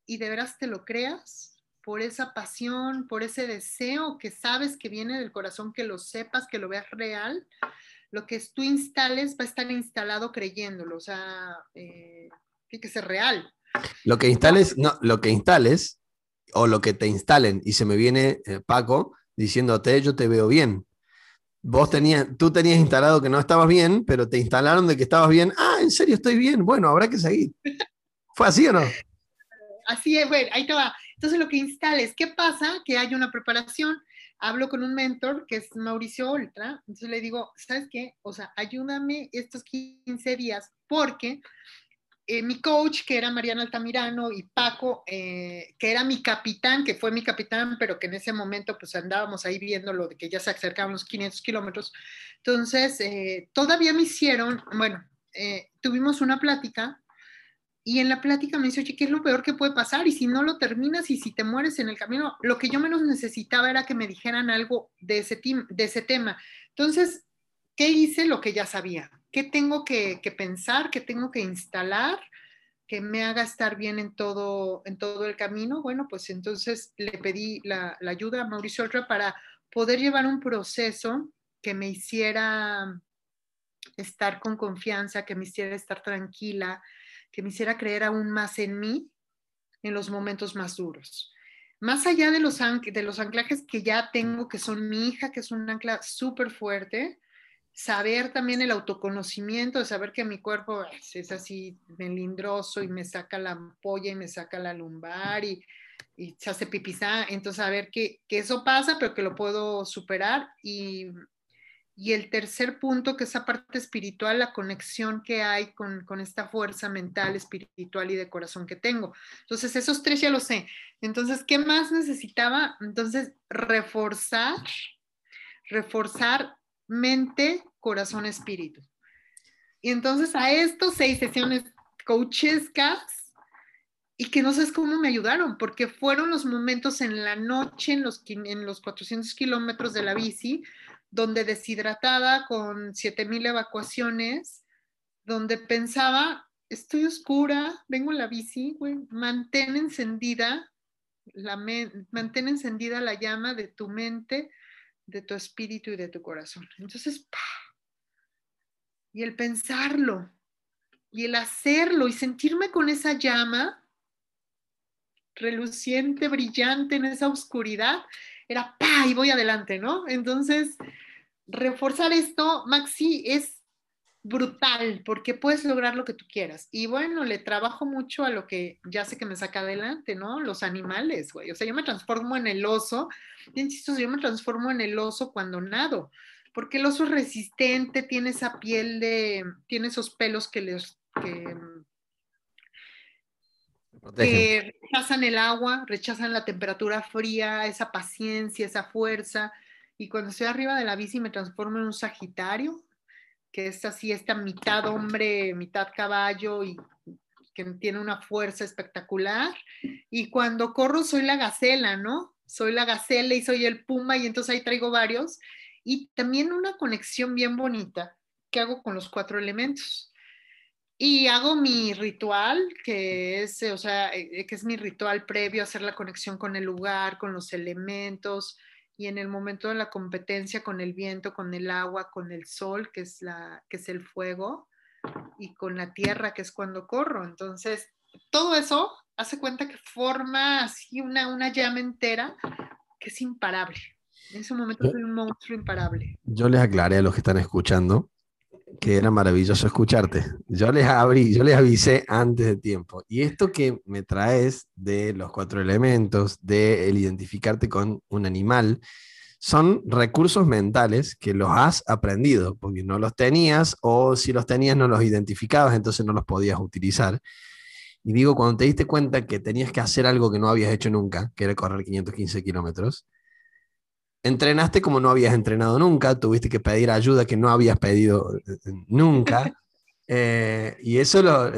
[SPEAKER 2] y de veras te lo creas por esa pasión, por ese deseo que sabes que viene del corazón, que lo sepas, que lo veas real, lo que tú instales va a estar instalado creyéndolo, o sea, eh, que ser real.
[SPEAKER 1] Lo que instales, no, lo que instales o lo que te instalen, y se me viene eh, Paco diciéndote, yo te veo bien. Vos tenías, tú tenías instalado que no estabas bien, pero te instalaron de que estabas bien. Ah, en serio, estoy bien. Bueno, habrá que seguir. ¿Fue así o no?
[SPEAKER 2] Así es, bueno, ahí te va. Entonces lo que instales, ¿qué pasa? Que hay una preparación. Hablo con un mentor que es Mauricio Oltra. Entonces le digo, ¿sabes qué? O sea, ayúdame estos 15 días porque eh, mi coach, que era Mariana Altamirano, y Paco, eh, que era mi capitán, que fue mi capitán, pero que en ese momento pues andábamos ahí viendo lo de que ya se acercaban los 500 kilómetros. Entonces, eh, todavía me hicieron, bueno, tuvimos una plática y en la plática me dice, oye, ¿qué es lo peor que puede pasar? Y si no lo terminas y si te mueres en el camino, lo que yo menos necesitaba era que me dijeran algo de ese, de ese tema. Entonces, ¿qué hice? Lo que ya sabía ¿Qué tengo que, pensar? ¿Qué tengo que instalar? que me haga estar bien en todo, en todo el camino. Bueno, pues entonces le pedí la, ayuda a Mauricio Oltra para poder llevar un proceso que me hiciera estar con confianza, que me hiciera estar tranquila, que me hiciera creer aún más en mí en los momentos más duros. Más allá de los, de los anclajes que ya tengo, que son mi hija, que es un ancla súper fuerte, saber también el autoconocimiento, de saber que mi cuerpo es así melindroso y me saca la ampolla y me saca la lumbar y, se hace pipizá, entonces saber que, que, eso pasa, pero que lo puedo superar. Y, y, el tercer punto, que es esa parte espiritual, la conexión que hay con, con esta fuerza mental, espiritual y de corazón que tengo. Entonces, esos tres ya lo sé. Entonces, ¿qué más necesitaba? Entonces, reforzar, reforzar mente, corazón, espíritu. Y entonces a estos seis sesiones coachescas y que no sabes cómo me ayudaron, porque fueron los momentos en la noche, en los, en los 400 kilómetros de la bici, donde deshidratada con 7000 evacuaciones, donde pensaba, estoy oscura, vengo en la bici, güey, mantén encendida, la mantén encendida la llama de tu mente, de tu espíritu y de tu corazón. Entonces, y el pensarlo, y el hacerlo, y sentirme con esa llama reluciente, brillante en esa oscuridad, era pa, y voy adelante, ¿no? Entonces, reforzar esto, Maxi, es brutal porque puedes lograr lo que tú quieras. Y bueno, le trabajo mucho a lo que ya sé que me saca adelante, ¿no? Los animales, güey. O sea, yo me transformo en el oso. Insisto, yo me transformo en el oso cuando nado, porque el oso es resistente, tiene esa piel de, tiene esos pelos que les, que, que rechazan el agua, rechazan la temperatura fría, esa paciencia, esa fuerza. Y cuando estoy arriba de la bici me transformo en un sagitario, que es así, esta mitad hombre, mitad caballo y que tiene una fuerza espectacular. Y cuando corro soy la gacela, ¿no? Soy la gacela y soy el puma y entonces ahí traigo varios. Y también una conexión bien bonita que hago con los cuatro elementos. Y hago mi ritual, que es, o sea, eh, que es mi ritual previo a hacer la conexión con el lugar, con los elementos, y en el momento de la competencia con el viento, con el agua, con el sol, que es, la, que es el fuego, y con la tierra, que es cuando corro. Entonces, todo eso hace cuenta que forma así una, una llama entera que es imparable. En ese momento soy un monstruo imparable.
[SPEAKER 1] Yo les aclaré a los que están escuchando que era maravilloso escucharte. Yo les abrí, yo les avisé antes de tiempo. Y esto que me traes de los cuatro elementos, de el identificarte con un animal, son recursos mentales que los has aprendido, porque no los tenías o si los tenías no los identificabas, entonces no los podías utilizar. Y digo, cuando te diste cuenta que tenías que hacer algo que no habías hecho nunca, que era correr 515 kilómetros, entrenaste como no habías entrenado nunca, tuviste que pedir ayuda que no habías pedido eh, eh, nunca. Eh, y eso lo,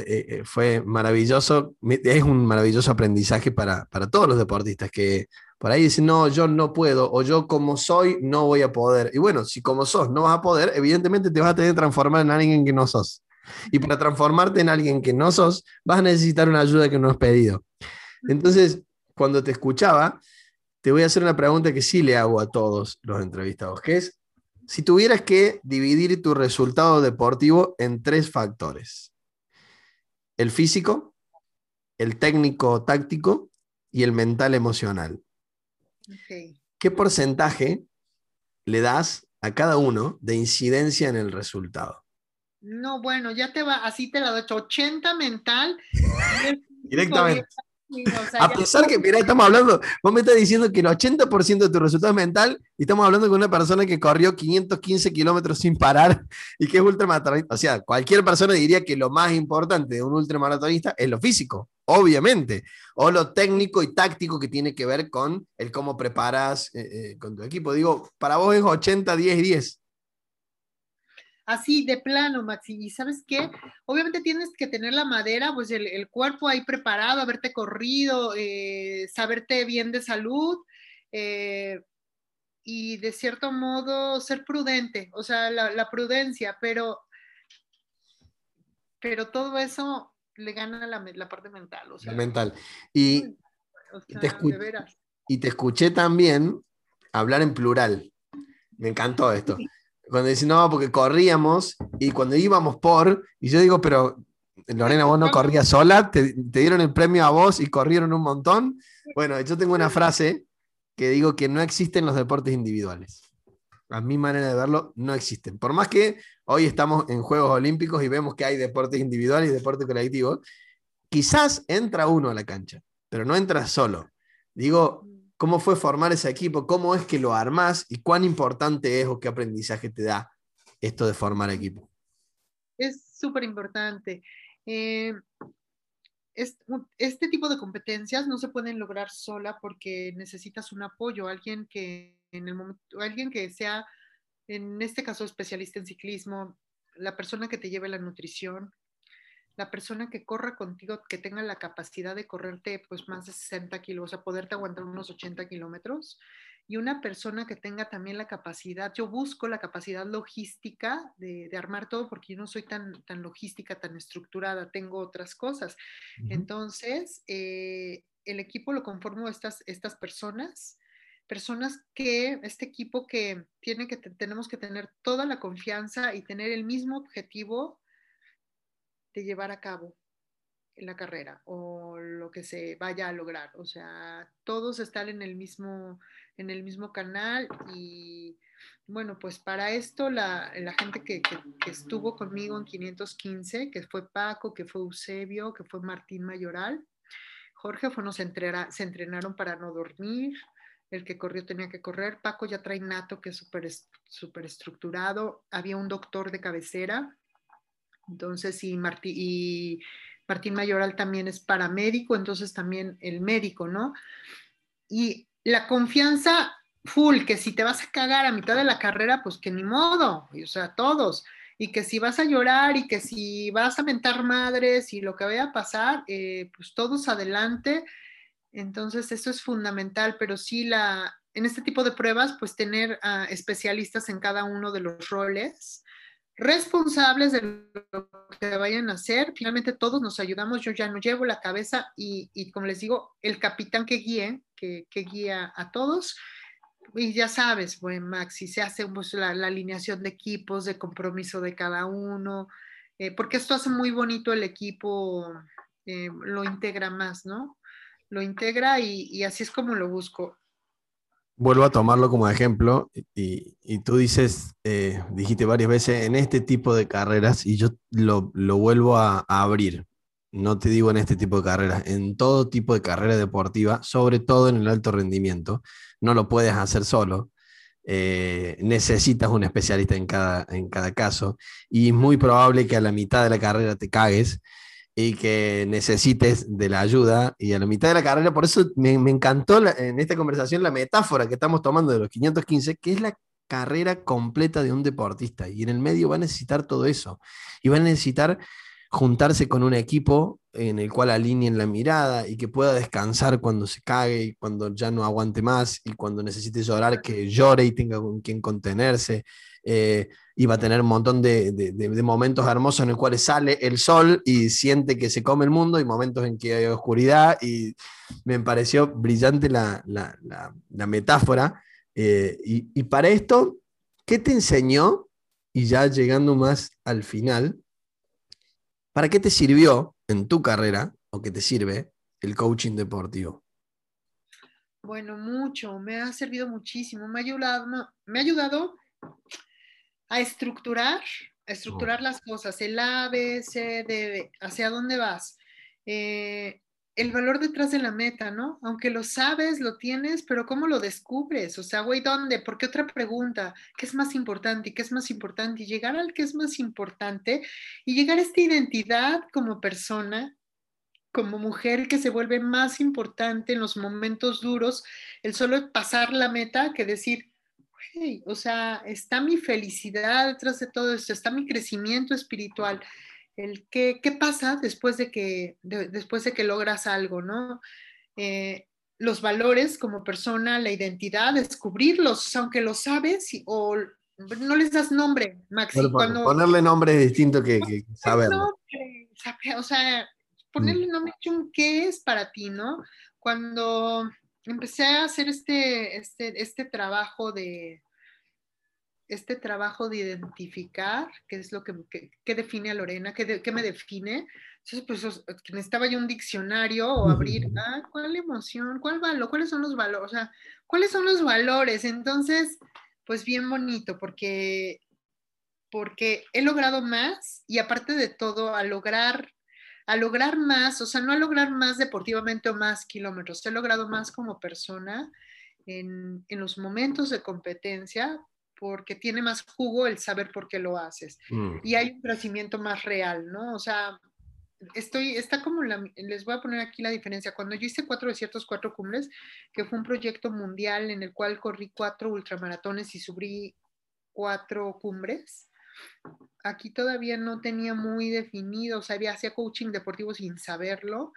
[SPEAKER 1] fue maravilloso, es un maravilloso aprendizaje para, para, todos los deportistas, que Por ahí dicen, no, yo no puedo, o yo como soy, no voy a poder. Y bueno, si como sos no vas a poder, evidentemente te vas a tener que transformar en alguien que no sos. Y para transformarte en alguien que no sos, vas a necesitar una ayuda que no has pedido. Entonces, cuando te escuchaba, te voy a hacer una pregunta que sí le hago a todos los entrevistados, que es, si tuvieras que dividir tu resultado deportivo en tres factores, el físico, el técnico táctico y el mental emocional. ¿Qué porcentaje le das a cada uno de incidencia en el resultado?
[SPEAKER 2] No, bueno, ya te va, así te la doy, 80 mental.
[SPEAKER 1] Directamente a pesar que, mira, estamos hablando, vos me estás diciendo que el 80% de tu resultado es mental y estamos hablando con una persona que corrió 515 kilómetros sin parar y que es ultramaratonista. O sea, cualquier persona diría que lo más importante de un ultramaratonista es lo físico, obviamente, o lo técnico y táctico que tiene que ver con el cómo preparas eh, eh, con tu equipo. Digo, para vos es 80, 10 y 10
[SPEAKER 2] así de plano, Maxi. Y sabes qué, obviamente tienes que tener la madera, pues el, cuerpo ahí preparado, haberte corrido, eh, saberte bien de salud eh, y de cierto modo ser prudente, o sea, la, prudencia, pero, pero todo eso le gana la, la parte mental. O sea,
[SPEAKER 1] mental. Y, te y te escuché también hablar en plural. Me encantó esto. Cuando dicen, no, porque corríamos y cuando íbamos por, y yo digo, pero Lorena, vos no corrías sola, te, dieron el premio a vos y corrieron un montón. Bueno, yo tengo una frase que digo que no existen los deportes individuales. A mi manera de verlo, no existen. Por más que hoy estamos en Juegos Olímpicos y vemos que hay deportes individuales y deportes colectivos, quizás entra uno a la cancha, pero no entra solo. Digo, ¿Cómo fue formar ese equipo? ¿Cómo es que lo armás? ¿Y cuán importante es o qué aprendizaje te da esto de formar equipo?
[SPEAKER 2] Es súper importante. Eh, este tipo de competencias no se pueden lograr sola porque necesitas un apoyo, alguien que en el momento, alguien que sea, en este caso, especialista en ciclismo, la persona que te lleve la nutrición, la persona que corra contigo, que tenga la capacidad de correrte pues más de 60 kilos, o sea, poderte aguantar unos 80 kilómetros, y una persona que tenga también la capacidad, yo busco la capacidad logística de, armar todo porque yo no soy tan, tan logística, tan estructurada, tengo otras cosas. Entonces, eh, el equipo lo conformo estas, estas personas, personas que, este equipo que tiene que, tenemos que tener toda la confianza y tener el mismo objetivo de llevar a cabo la carrera o lo que se vaya a lograr. O sea, todos están en el mismo, en el mismo canal y bueno, pues para esto la, gente que, estuvo conmigo en 515, que fue Paco, que fue Eusebio, que fue Martín Mayoral, Jorge fue, nos se entrenaron para no dormir, el que corrió tenía que correr, Paco ya trae nato que es súper super estructurado, había un doctor de cabecera, entonces, y, y Martín Mayoral también es paramédico, entonces también el médico, ¿no? Y la confianza full, que si te vas a cagar a mitad de la carrera, pues que ni modo, o sea, todos. Y que si vas a llorar y que si vas a mentar madres y lo que vaya a pasar, eh, pues todos adelante. Entonces, eso es fundamental, pero sí la, en este tipo de pruebas, pues tener especialistas en cada uno de los roles responsables de lo que vayan a hacer. Finalmente todos nos ayudamos, yo ya no llevo la cabeza y, como les digo, el capitán que guíe, que, guía a todos. Y ya sabes, bueno, Maxi, se hace pues, la, alineación de equipos, de compromiso de cada uno, eh, porque esto hace muy bonito el equipo, eh, lo integra más, ¿no? Lo integra y así es como lo busco
[SPEAKER 1] vuelvo a tomarlo como ejemplo y, tú dices, eh, dijiste varias veces, en este tipo de carreras, y yo lo, vuelvo a, abrir, no te digo en este tipo de carreras, en todo tipo de carrera deportiva, sobre todo en el alto rendimiento, no lo puedes hacer solo. Eh, necesitas un especialista en cada, en cada caso y es muy probable que a la mitad de la carrera te cagues y que necesites de la ayuda. Y a la mitad de la carrera, por eso me, encantó en esta conversación la metáfora que estamos tomando de los 515, que es la carrera completa de un deportista. Y en el medio va a necesitar todo eso. Y va a necesitar juntarse con un equipo en el cual alineen la mirada y que pueda descansar cuando se cague y cuando ya no aguante más y cuando necesite llorar, que llore y tenga con quien contenerse. Eh, y va a tener un montón de, momentos hermosos en los cuales sale el sol y siente que se come el mundo y momentos en que hay oscuridad y me pareció brillante la, metáfora. Eh, y, y para esto, ¿qué te enseñó? Y ya llegando más al final, ¿Para qué te sirvió en tu carrera o qué te sirve el coaching deportivo?
[SPEAKER 2] Bueno, mucho, me ha servido muchísimo, me ha ayudado, me ha ayudado a estructurar, a estructurar oh. las cosas, el A, B, C, D, hacia dónde vas. Eh, el valor detrás de la meta, ¿no? Aunque lo sabes, lo tienes, pero ¿cómo lo descubres? O sea, güey, ¿dónde? ¿Por qué otra pregunta? ¿Qué es más importante? ¿Y qué es más importante? Y llegar al que es más importante y llegar a esta identidad como persona, como mujer que se vuelve más importante en los momentos duros, el solo pasar la meta que decir, güey, o sea, está mi felicidad detrás de todo esto, está mi crecimiento espiritual el qué, qué pasa después de, que, después de que logras algo, ¿no? Eh, los valores como persona, la identidad, descubrirlos, aunque lo sabes o no les das nombre, Maxi.
[SPEAKER 1] cuando, ponerle nombre es distinto que, que saberlo.
[SPEAKER 2] o sea, ponerle mm. nombre qué es para ti, ¿no? Cuando empecé a hacer este, este, este trabajo de, este trabajo de identificar qué es lo que, define a Lorena, qué, qué, me define. Entonces, pues necesitaba yo un diccionario o abrir, ah, ¿cuál emoción? ¿Cuál valor? ¿Cuáles son los valores? O sea, ¿cuáles son los valores? Entonces, pues bien bonito, porque, porque he logrado más y aparte de todo, a lograr, a lograr más, o sea, no a lograr más deportivamente o más kilómetros, he logrado más como persona en, en los momentos de competencia, porque tiene más jugo el saber por qué lo haces. Mm. Y hay un crecimiento más real, ¿no? O sea, estoy, está como, la, les voy a poner aquí la diferencia. Cuando yo hice cuatro desiertos, cuatro cumbres, que fue un proyecto mundial en el cual corrí cuatro ultramaratones y subí cuatro cumbres, aquí todavía no tenía muy definido, o sea, había, hacía coaching deportivo sin saberlo.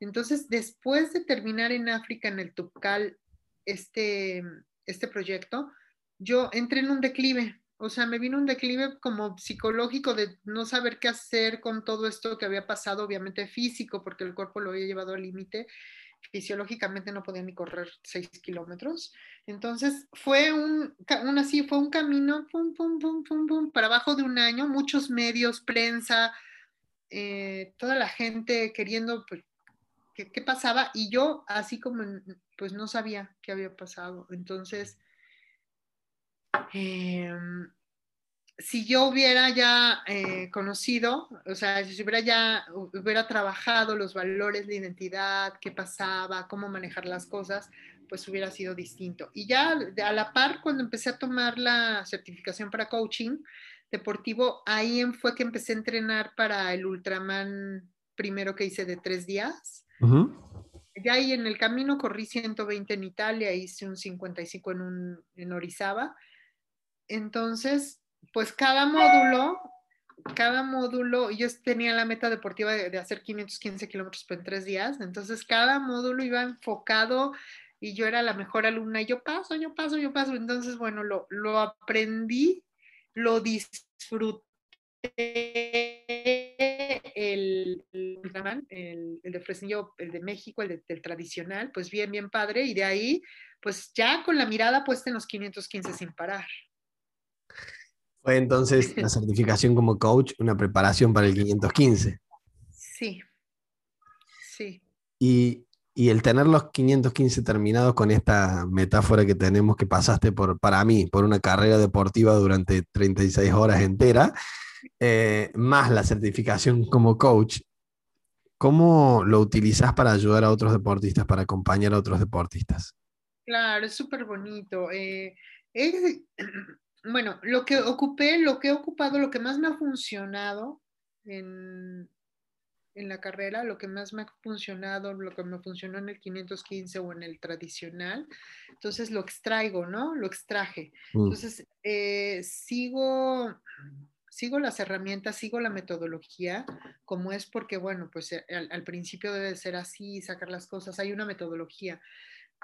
[SPEAKER 2] Entonces, después de terminar en África, en el Tupcal, este, este proyecto, yo entré en un declive, o sea, me vino un declive como psicológico de no saber qué hacer con todo esto que había pasado, obviamente físico, porque el cuerpo lo había llevado al límite. Fisiológicamente no podía ni correr seis kilómetros. Entonces fue un, así, fue un camino, pum, pum, para abajo de un año, muchos medios, prensa, eh, toda la gente queriendo pues, qué, qué pasaba y yo así como pues no sabía qué había pasado. Entonces Em, si yo hubiera ya eh, conocido, o sea, si hubiera ya hubiera trabajado los valores de identidad, qué pasaba, cómo manejar las cosas, pues hubiera sido distinto. Y ya a la par, cuando empecé a tomar la certificación para coaching deportivo, ahí fue que empecé a entrenar para el Ultraman primero que hice de tres días. Ya ahí en el camino corrí 120 en Italia, hice un 55 en, un, en Orizaba entonces, pues cada módulo, cada módulo, yo tenía la meta deportiva de, hacer 515 kilómetros en tres días, entonces cada módulo iba enfocado y yo era la mejor alumna y yo paso, yo paso, yo paso. Entonces, bueno, lo, aprendí, lo disfruté. El, el, el, de Fresnillo, el de México, el, del tradicional, pues bien, bien padre. Y de ahí, pues ya con la mirada puesta en los 515 sin parar.
[SPEAKER 1] Fue entonces la certificación como coach una preparación para el 515.
[SPEAKER 2] Sí, sí.
[SPEAKER 1] Y, el tener los 515 terminados con esta metáfora que tenemos que pasaste por, para mí, por una carrera deportiva durante 36 horas entera, eh, más la certificación como coach, ¿cómo lo utilizas para ayudar a otros deportistas, para acompañar a otros deportistas?
[SPEAKER 2] Claro, es súper bonito. Eh, bueno, lo que ocupé, lo que he ocupado, lo que más me ha funcionado en, la carrera, lo que más me ha funcionado, lo que me funcionó en el 515 o en el tradicional, entonces lo extraigo, ¿no? Lo extraje. Mm. Entonces, eh, sigo, sigo las herramientas, sigo la metodología, como es porque, bueno, pues eh, al, principio debe ser así, sacar las cosas, hay una metodología,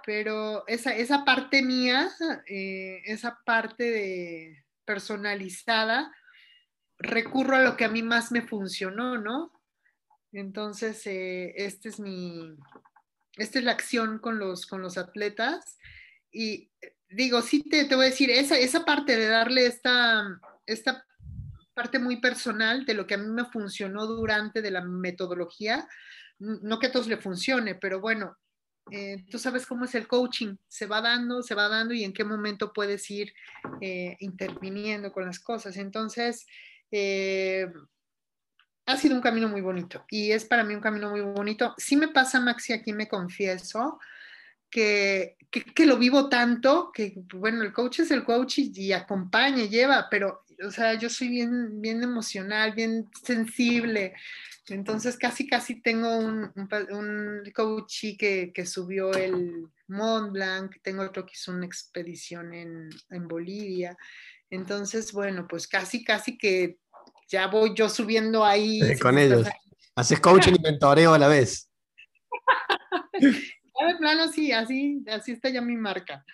[SPEAKER 2] pero esa, esa parte mía, eh, esa parte de personalizada, recurro a lo que a mí más me funcionó, ¿no? Entonces, eh, este es mi, esta es la acción con los, con los atletas. Y digo, sí te, te voy a decir, esa, esa parte de darle esta, esta parte muy personal de lo que a mí me funcionó durante de la metodología, no que a todos le funcione, pero bueno, eh, tú sabes cómo es el coaching, se va dando, se va dando y en qué momento puedes ir eh, interviniendo con las cosas. Entonces, eh, ha sido un camino muy bonito y es para mí un camino muy bonito. Sí me pasa, Maxi, aquí me confieso, que, que, lo vivo tanto, que bueno, el coach es el coach y, acompaña, lleva, pero, o sea, yo soy bien, bien emocional, bien sensible. Entonces, casi, casi tengo un, un, coach que, que, subió el Mont Blanc, tengo otro que hizo una expedición en, en Bolivia. Entonces, bueno, pues casi, casi que ya voy yo subiendo ahí.
[SPEAKER 1] con ellos. Haces coaching y mentoreo a la vez.
[SPEAKER 2] de plano, sí, así, así está ya mi marca.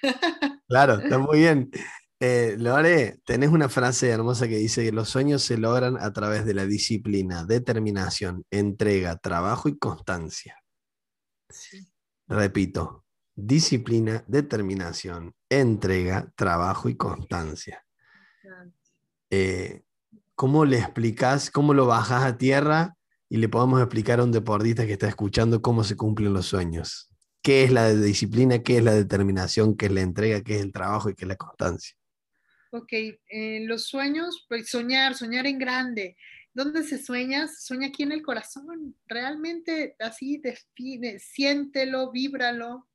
[SPEAKER 1] claro, está muy bien. Eh, Lore, tenés una frase hermosa que dice que los sueños se logran a través de la disciplina, determinación, entrega, trabajo y constancia. Repito, disciplina, determinación, entrega, trabajo y constancia. Eh, ¿cómo le explicas, cómo lo bajas a tierra y le podemos explicar a un deportista que está escuchando cómo se cumplen los sueños? ¿Qué es la disciplina, qué es la determinación, qué es la entrega, qué es el trabajo y qué es la constancia?
[SPEAKER 2] Ok, eh, los sueños, pues soñar, soñar en grande. ¿Dónde se sueña? sueña aquí en el corazón. Realmente así define, siéntelo, víbralo,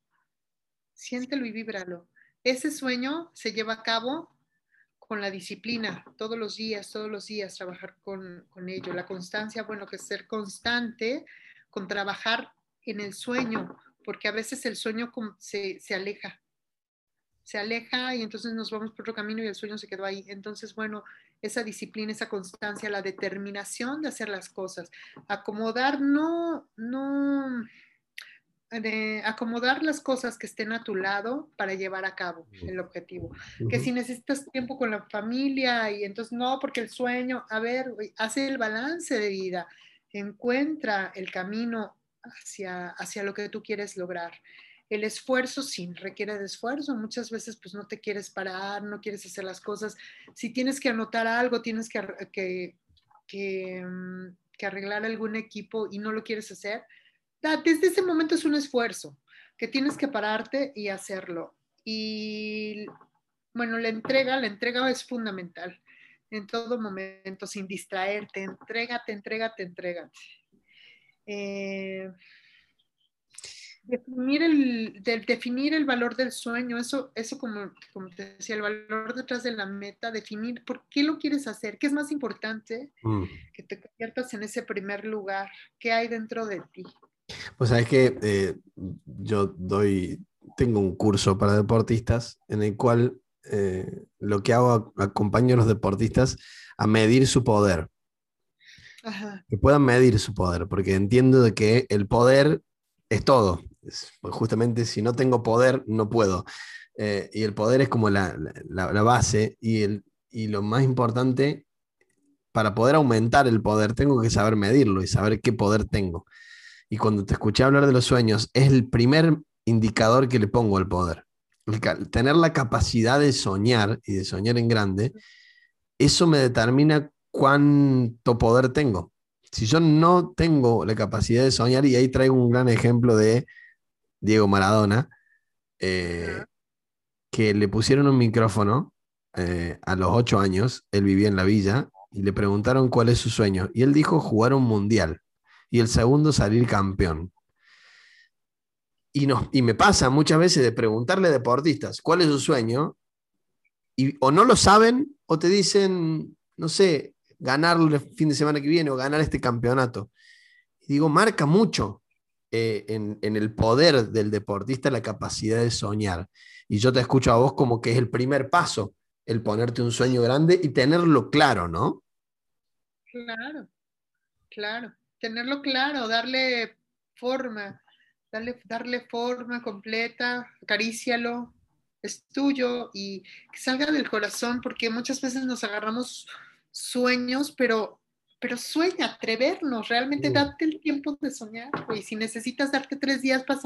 [SPEAKER 2] siéntelo y víbralo. Ese sueño se lleva a cabo con la disciplina, todos los días, todos los días trabajar con, ello. La constancia, bueno, que es ser constante con trabajar en el sueño, porque a veces el sueño se, se aleja, se aleja y entonces nos vamos por otro camino y el sueño se quedó ahí. Entonces, bueno, esa disciplina, esa constancia, la determinación de hacer las cosas, acomodar, no, no, de acomodar las cosas que estén a tu lado para llevar a cabo el objetivo. Que si necesitas tiempo con la familia y entonces no, porque el sueño, a ver, hace el balance de vida, encuentra el camino hacia, hacia lo que tú quieres lograr. El esfuerzo sí requiere de esfuerzo. Muchas veces pues no te quieres parar, no quieres hacer las cosas. Si tienes que anotar algo, tienes que, que, mm, que arreglar algún equipo y no lo quieres hacer, desde ese momento es un esfuerzo que tienes que pararte y hacerlo. Y bueno, la entrega, la entrega es fundamental en todo momento, sin distraerte, entrégate, entrégate, entrégate. Eh, definir, el, definir el valor del sueño, eso, eso como, como te decía, el valor detrás de la meta, definir por qué lo quieres hacer, qué es más importante mm. que te conviertas en ese primer lugar, qué hay dentro de ti.
[SPEAKER 1] Pues sabes que eh, yo doy, tengo un curso para deportistas en el cual eh, lo que hago acompaño a los deportistas a medir su poder. Que puedan medir su poder, porque entiendo de que el poder es todo. Pues justamente si no tengo poder, no puedo. Eh, y el poder es como la, base y, el, y lo más importante, para poder aumentar el poder, tengo que saber medirlo y saber qué poder tengo. Y cuando te escuché hablar de los sueños, es el primer indicador que le pongo al poder. tener la capacidad de soñar y de soñar en grande, eso me determina cuánto poder tengo. Si yo no tengo la capacidad de soñar, y ahí traigo un gran ejemplo de Diego Maradona, eh, que le pusieron un micrófono eh, a los ocho años, él vivía en la villa, y le preguntaron cuál es su sueño. Y él dijo jugar un mundial y el segundo salir campeón. Y, no, y me pasa muchas veces de preguntarle a deportistas cuál es su sueño, y o no lo saben o te dicen, no sé, ganar el fin de semana que viene o ganar este campeonato. Y digo, marca mucho eh, en, el poder del deportista la capacidad de soñar. Y yo te escucho a vos como que es el primer paso, el ponerte un sueño grande y tenerlo claro, ¿no?
[SPEAKER 2] Claro, claro. Tenerlo claro, darle forma, darle, darle forma completa, acarícialo, es tuyo y que salga del corazón, porque muchas veces nos agarramos sueños, pero, pero sueña, atrevernos, realmente date el tiempo de soñar, güey. Si necesitas darte tres días para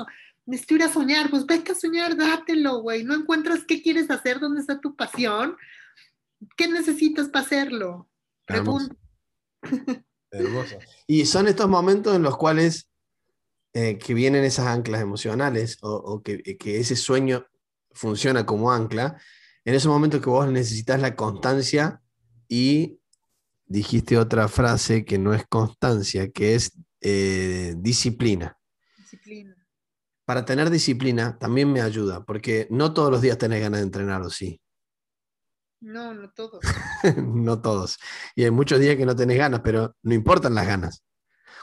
[SPEAKER 2] necesito ir a soñar, pues vete a soñar, dátelo, güey. No encuentras qué quieres hacer, dónde está tu pasión, qué necesitas para hacerlo.
[SPEAKER 1] Hermoso. Hermoso. Y son estos momentos en los cuales eh, que vienen esas anclas emocionales o, que, que, ese sueño funciona como ancla, en ese momento que vos necesitas la constancia y dijiste otra frase que no es constancia, que es eh, disciplina. Disciplina. Para tener disciplina también me ayuda, porque no todos los días tenés ganas de entrenar, ¿o sí?
[SPEAKER 2] No, no todos.
[SPEAKER 1] no todos. Y hay muchos días que no tenés ganas, pero no importan las ganas.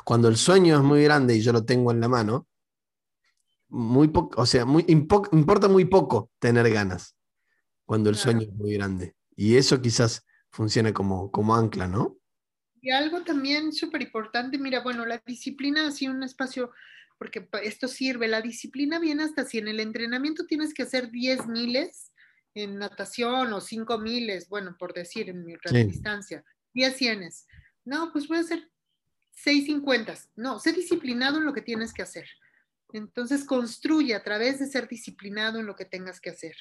[SPEAKER 1] Cuando el sueño es muy grande y yo lo tengo en la mano, muy poco, o sea, muy, importa muy poco tener ganas cuando el sueño es muy grande. Y eso quizás funciona como, como ancla, ¿no?
[SPEAKER 2] Y algo también súper importante, mira, bueno, la disciplina, así un espacio, porque esto sirve, la disciplina viene hasta si en el entrenamiento tienes que hacer 10 miles en natación o 5 miles, bueno, por decir, en mi distancia, 10 cienes. No, pues voy a hacer 6 50. No, sé disciplinado en lo que tienes que hacer. Entonces construye a través de ser disciplinado en lo que tengas que hacer,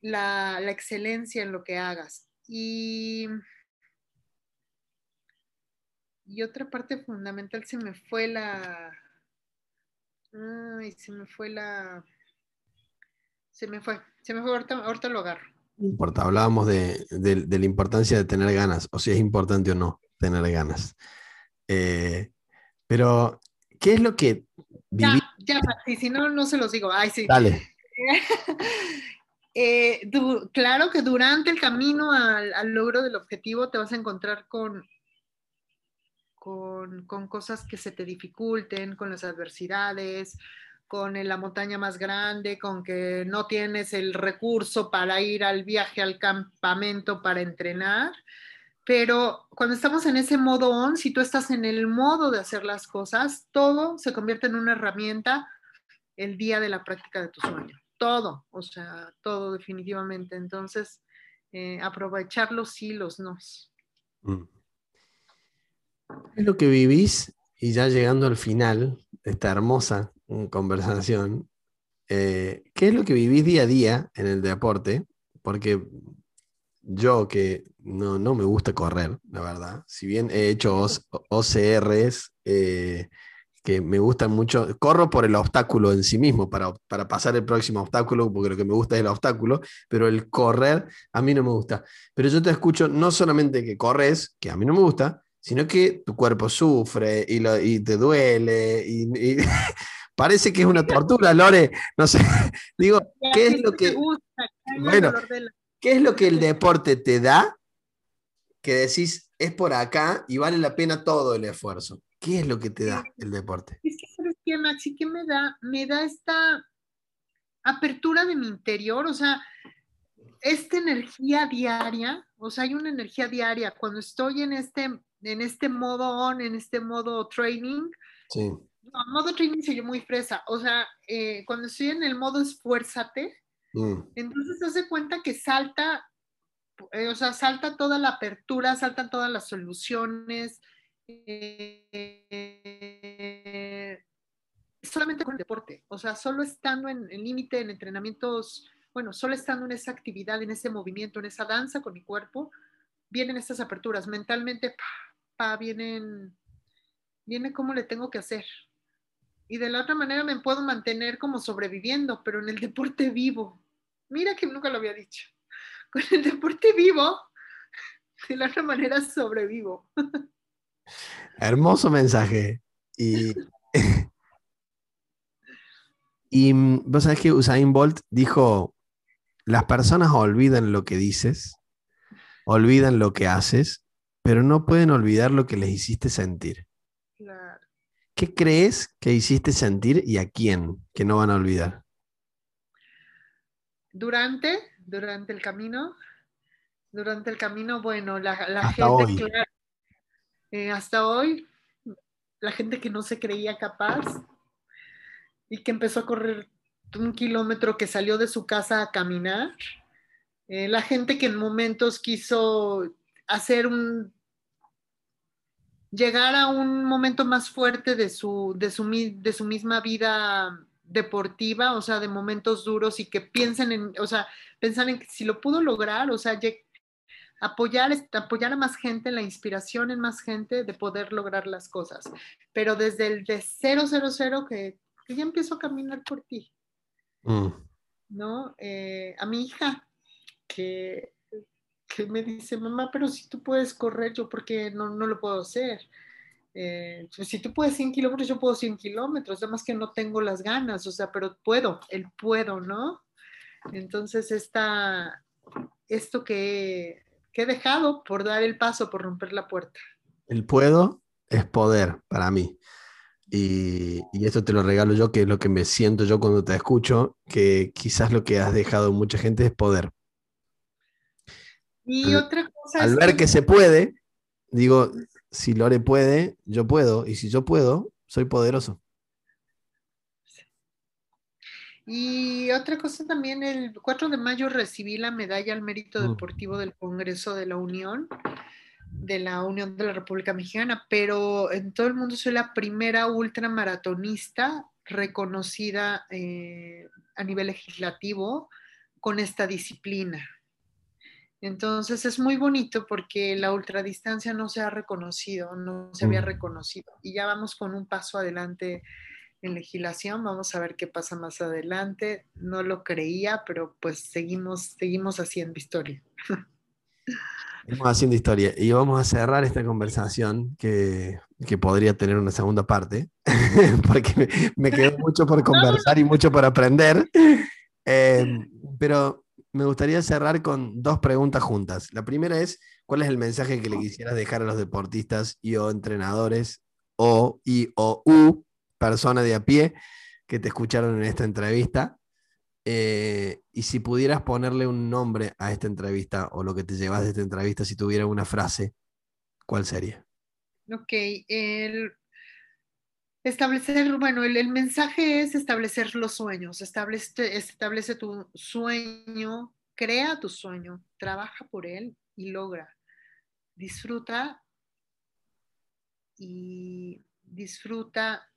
[SPEAKER 2] la, excelencia en lo que hagas. Y, y otra parte fundamental se me fue la... Ay, se me fue la... Se me fue, se me fue, ahorita, lo agarro.
[SPEAKER 1] No importa, hablábamos de, la importancia de tener ganas, o si es importante o no tener ganas. Eh, pero, ¿qué es lo que
[SPEAKER 2] ya, ya, si no, no se los digo. Ay, sí.
[SPEAKER 1] Dale.
[SPEAKER 2] Eh, claro que durante el camino al, logro del objetivo te vas a encontrar con, con, con, cosas que se te dificulten, con las adversidades, con la montaña más grande, con que no tienes el recurso para ir al viaje al campamento para entrenar. Pero cuando estamos en ese modo on, si tú estás en el modo de hacer las cosas, todo se convierte en una herramienta el día de la práctica de tu sueño. Todo, o sea, todo definitivamente. Entonces, eh, aprovechar los sí, los nos. Mm.
[SPEAKER 1] Es lo que vivís y ya llegando al final de esta hermosa mm, conversación, eh, ¿qué es lo que vivís día a día en el deporte? Porque yo que no, me gusta correr, la verdad. Si bien he hecho OCRs eh, que me gustan mucho, corro por el obstáculo en sí mismo, para, pasar el próximo obstáculo, porque lo que me gusta es el obstáculo, pero el correr a mí no me gusta. Pero yo te escucho no solamente que corres, que a mí no me gusta, sino que tu cuerpo sufre y, lo, y te duele y, parece que es una tortura, Lore. No sé, digo, ¿qué es lo que... Bueno, ¿Qué es lo que el deporte te da que decís es por acá y vale la pena todo el esfuerzo? ¿Qué es lo que te da el deporte?
[SPEAKER 2] Es que, ¿sabes qué, Maxi? ¿Qué me da? Me da esta apertura de mi interior, o sea, esta energía diaria, o sea, hay una energía diaria. Cuando estoy en este, en este modo on, en este modo training, sí. No, modo training soy yo muy fresa. O sea, eh, cuando estoy en el modo esfuérzate, Mm. Entonces hace cuenta que salta, eh, o sea, salta toda la apertura, saltan todas las soluciones. Eh, solamente con el deporte, o sea, solo estando en el límite, en entrenamientos, bueno, solo estando en esa actividad, en ese movimiento, en esa danza con mi cuerpo, vienen estas aperturas. Mentalmente, pa, vienen, viene cómo le tengo que hacer, y de la otra manera me puedo mantener como sobreviviendo, pero en el deporte vivo. Mira que nunca lo había dicho. Con el deporte vivo, de la otra manera sobrevivo.
[SPEAKER 1] Hermoso mensaje. Y, y vos sabés que Usain Bolt dijo, las personas olvidan lo que dices, olvidan lo que haces, pero no pueden olvidar lo que les hiciste sentir. Claro. ¿Qué crees que hiciste sentir y a quién que no van a olvidar?
[SPEAKER 2] Durante, durante el camino, durante el camino, bueno, la, gente, Eh, hasta hoy, la gente que no se creía capaz y que empezó a correr un kilómetro que salió de su casa a caminar, eh, la gente que en momentos quiso hacer un llegar a un momento más fuerte de su, de su, de su misma vida deportiva, o sea, de momentos duros y que piensen en, o sea, pensar en que si lo pudo lograr, o sea, apoyar, apoyar a más gente, la inspiración en más gente de poder lograr las cosas. Pero desde el de 000 que, que ya empiezo a caminar por ti. Mm. ¿No? Eh, a mi hija, que, que, me dice, mamá, pero si tú puedes correr, yo porque no, no lo puedo hacer. Eh, pues, si tú puedes 100 kilómetros, yo puedo 100 kilómetros, además que no tengo las ganas, o sea, pero puedo, el puedo, ¿no? Entonces, esta, esto que, que he dejado por dar el paso, por romper la puerta.
[SPEAKER 1] El puedo es poder para mí. Y, y, esto te lo regalo yo, que es lo que me siento yo cuando te escucho, que quizás lo que has dejado mucha gente es poder.
[SPEAKER 2] Y otra cosa
[SPEAKER 1] al ver que se puede, digo, si Lore puede, yo puedo, y si yo puedo, soy poderoso.
[SPEAKER 2] Y otra cosa también, el 4 de mayo recibí la medalla al mérito mm. deportivo del Congreso de la Unión, de la Unión de la República Mexicana, pero en todo el mundo soy la primera ultramaratonista reconocida eh, a nivel legislativo con esta disciplina. Entonces es muy bonito porque la ultradistancia no se ha reconocido, no se había mm. reconocido. Y ya vamos con un paso adelante en legislación, vamos a ver qué pasa más adelante. No lo creía, pero pues seguimos, seguimos haciendo historia.
[SPEAKER 1] Seguimos haciendo historia. Y vamos a cerrar esta conversación que, podría tener una segunda parte, porque me, quedó mucho por conversar y mucho por aprender. Eh, pero me gustaría cerrar con dos preguntas juntas. La primera es, ¿cuál es el mensaje que le quisieras dejar a los deportistas y o entrenadores o y o u personas de a pie que te escucharon en esta entrevista? Eh, y si pudieras ponerle un nombre a esta entrevista o lo que te llevas de esta entrevista, si tuviera una frase, ¿cuál sería?
[SPEAKER 2] Ok, el establecer, bueno, el, mensaje es establecer los sueños, establece, establece tu sueño, crea tu sueño, trabaja por él y logra. Disfruta y disfruta.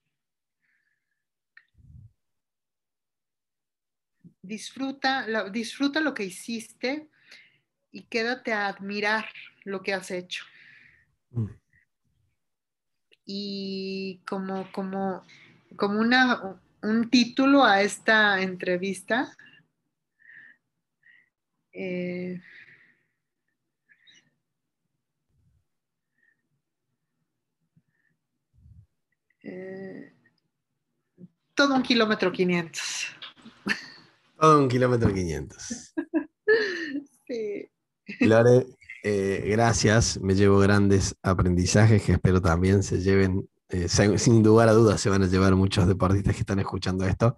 [SPEAKER 2] Disfruta, disfruta lo que hiciste y quédate a admirar lo que has hecho. Mm y como, como, como una, un título a esta entrevista. Eh, eh, todo un kilómetro 500.
[SPEAKER 1] Todo un kilómetro 500. sí. Lore, eh, gracias, me llevo grandes aprendizajes que espero también se lleven, eh, sin lugar a dudas se van a llevar muchos deportistas que están escuchando esto,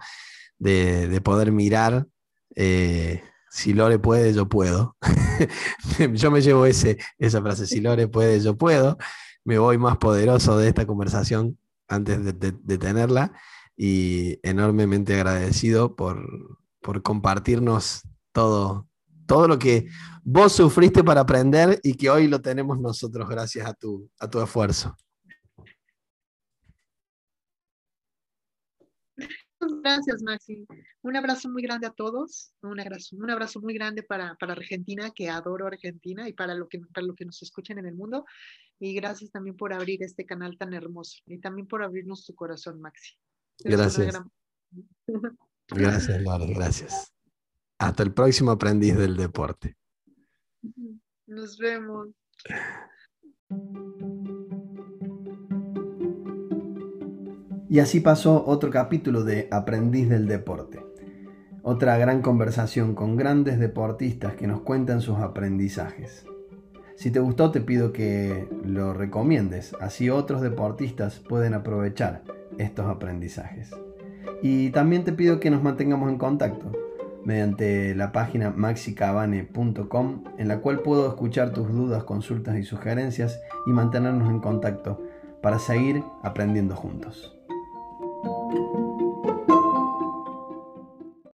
[SPEAKER 1] de, poder mirar, eh, si Lore puede, yo puedo. yo me llevo ese, esa frase, si Lore puede, yo puedo, me voy más poderoso de esta conversación antes de, tenerla y enormemente agradecido por, por compartirnos todo, todo lo que vos sufriste para aprender y que hoy lo tenemos nosotros gracias a tu, a tu esfuerzo.
[SPEAKER 2] Gracias, Maxi. Un abrazo muy grande a todos. Un abrazo, un abrazo muy grande para, Argentina, que adoro Argentina, y para lo, que, para lo que nos escuchen en el mundo. Y gracias también por abrir este canal tan hermoso y también por abrirnos tu corazón, Maxi.
[SPEAKER 1] Gracias. Gracias, Laura. Gracias. Hasta el próximo aprendiz del deporte.
[SPEAKER 2] Nos vemos.
[SPEAKER 1] Y así pasó otro capítulo de Aprendiz del Deporte. Otra gran conversación con grandes deportistas que nos cuentan sus aprendizajes. Si te gustó te pido que lo recomiendes, así otros deportistas pueden aprovechar estos aprendizajes. Y también te pido que nos mantengamos en contacto mediante la página maxicabane.com en la cual puedo escuchar tus dudas, consultas y sugerencias y mantenernos en contacto para seguir aprendiendo juntos.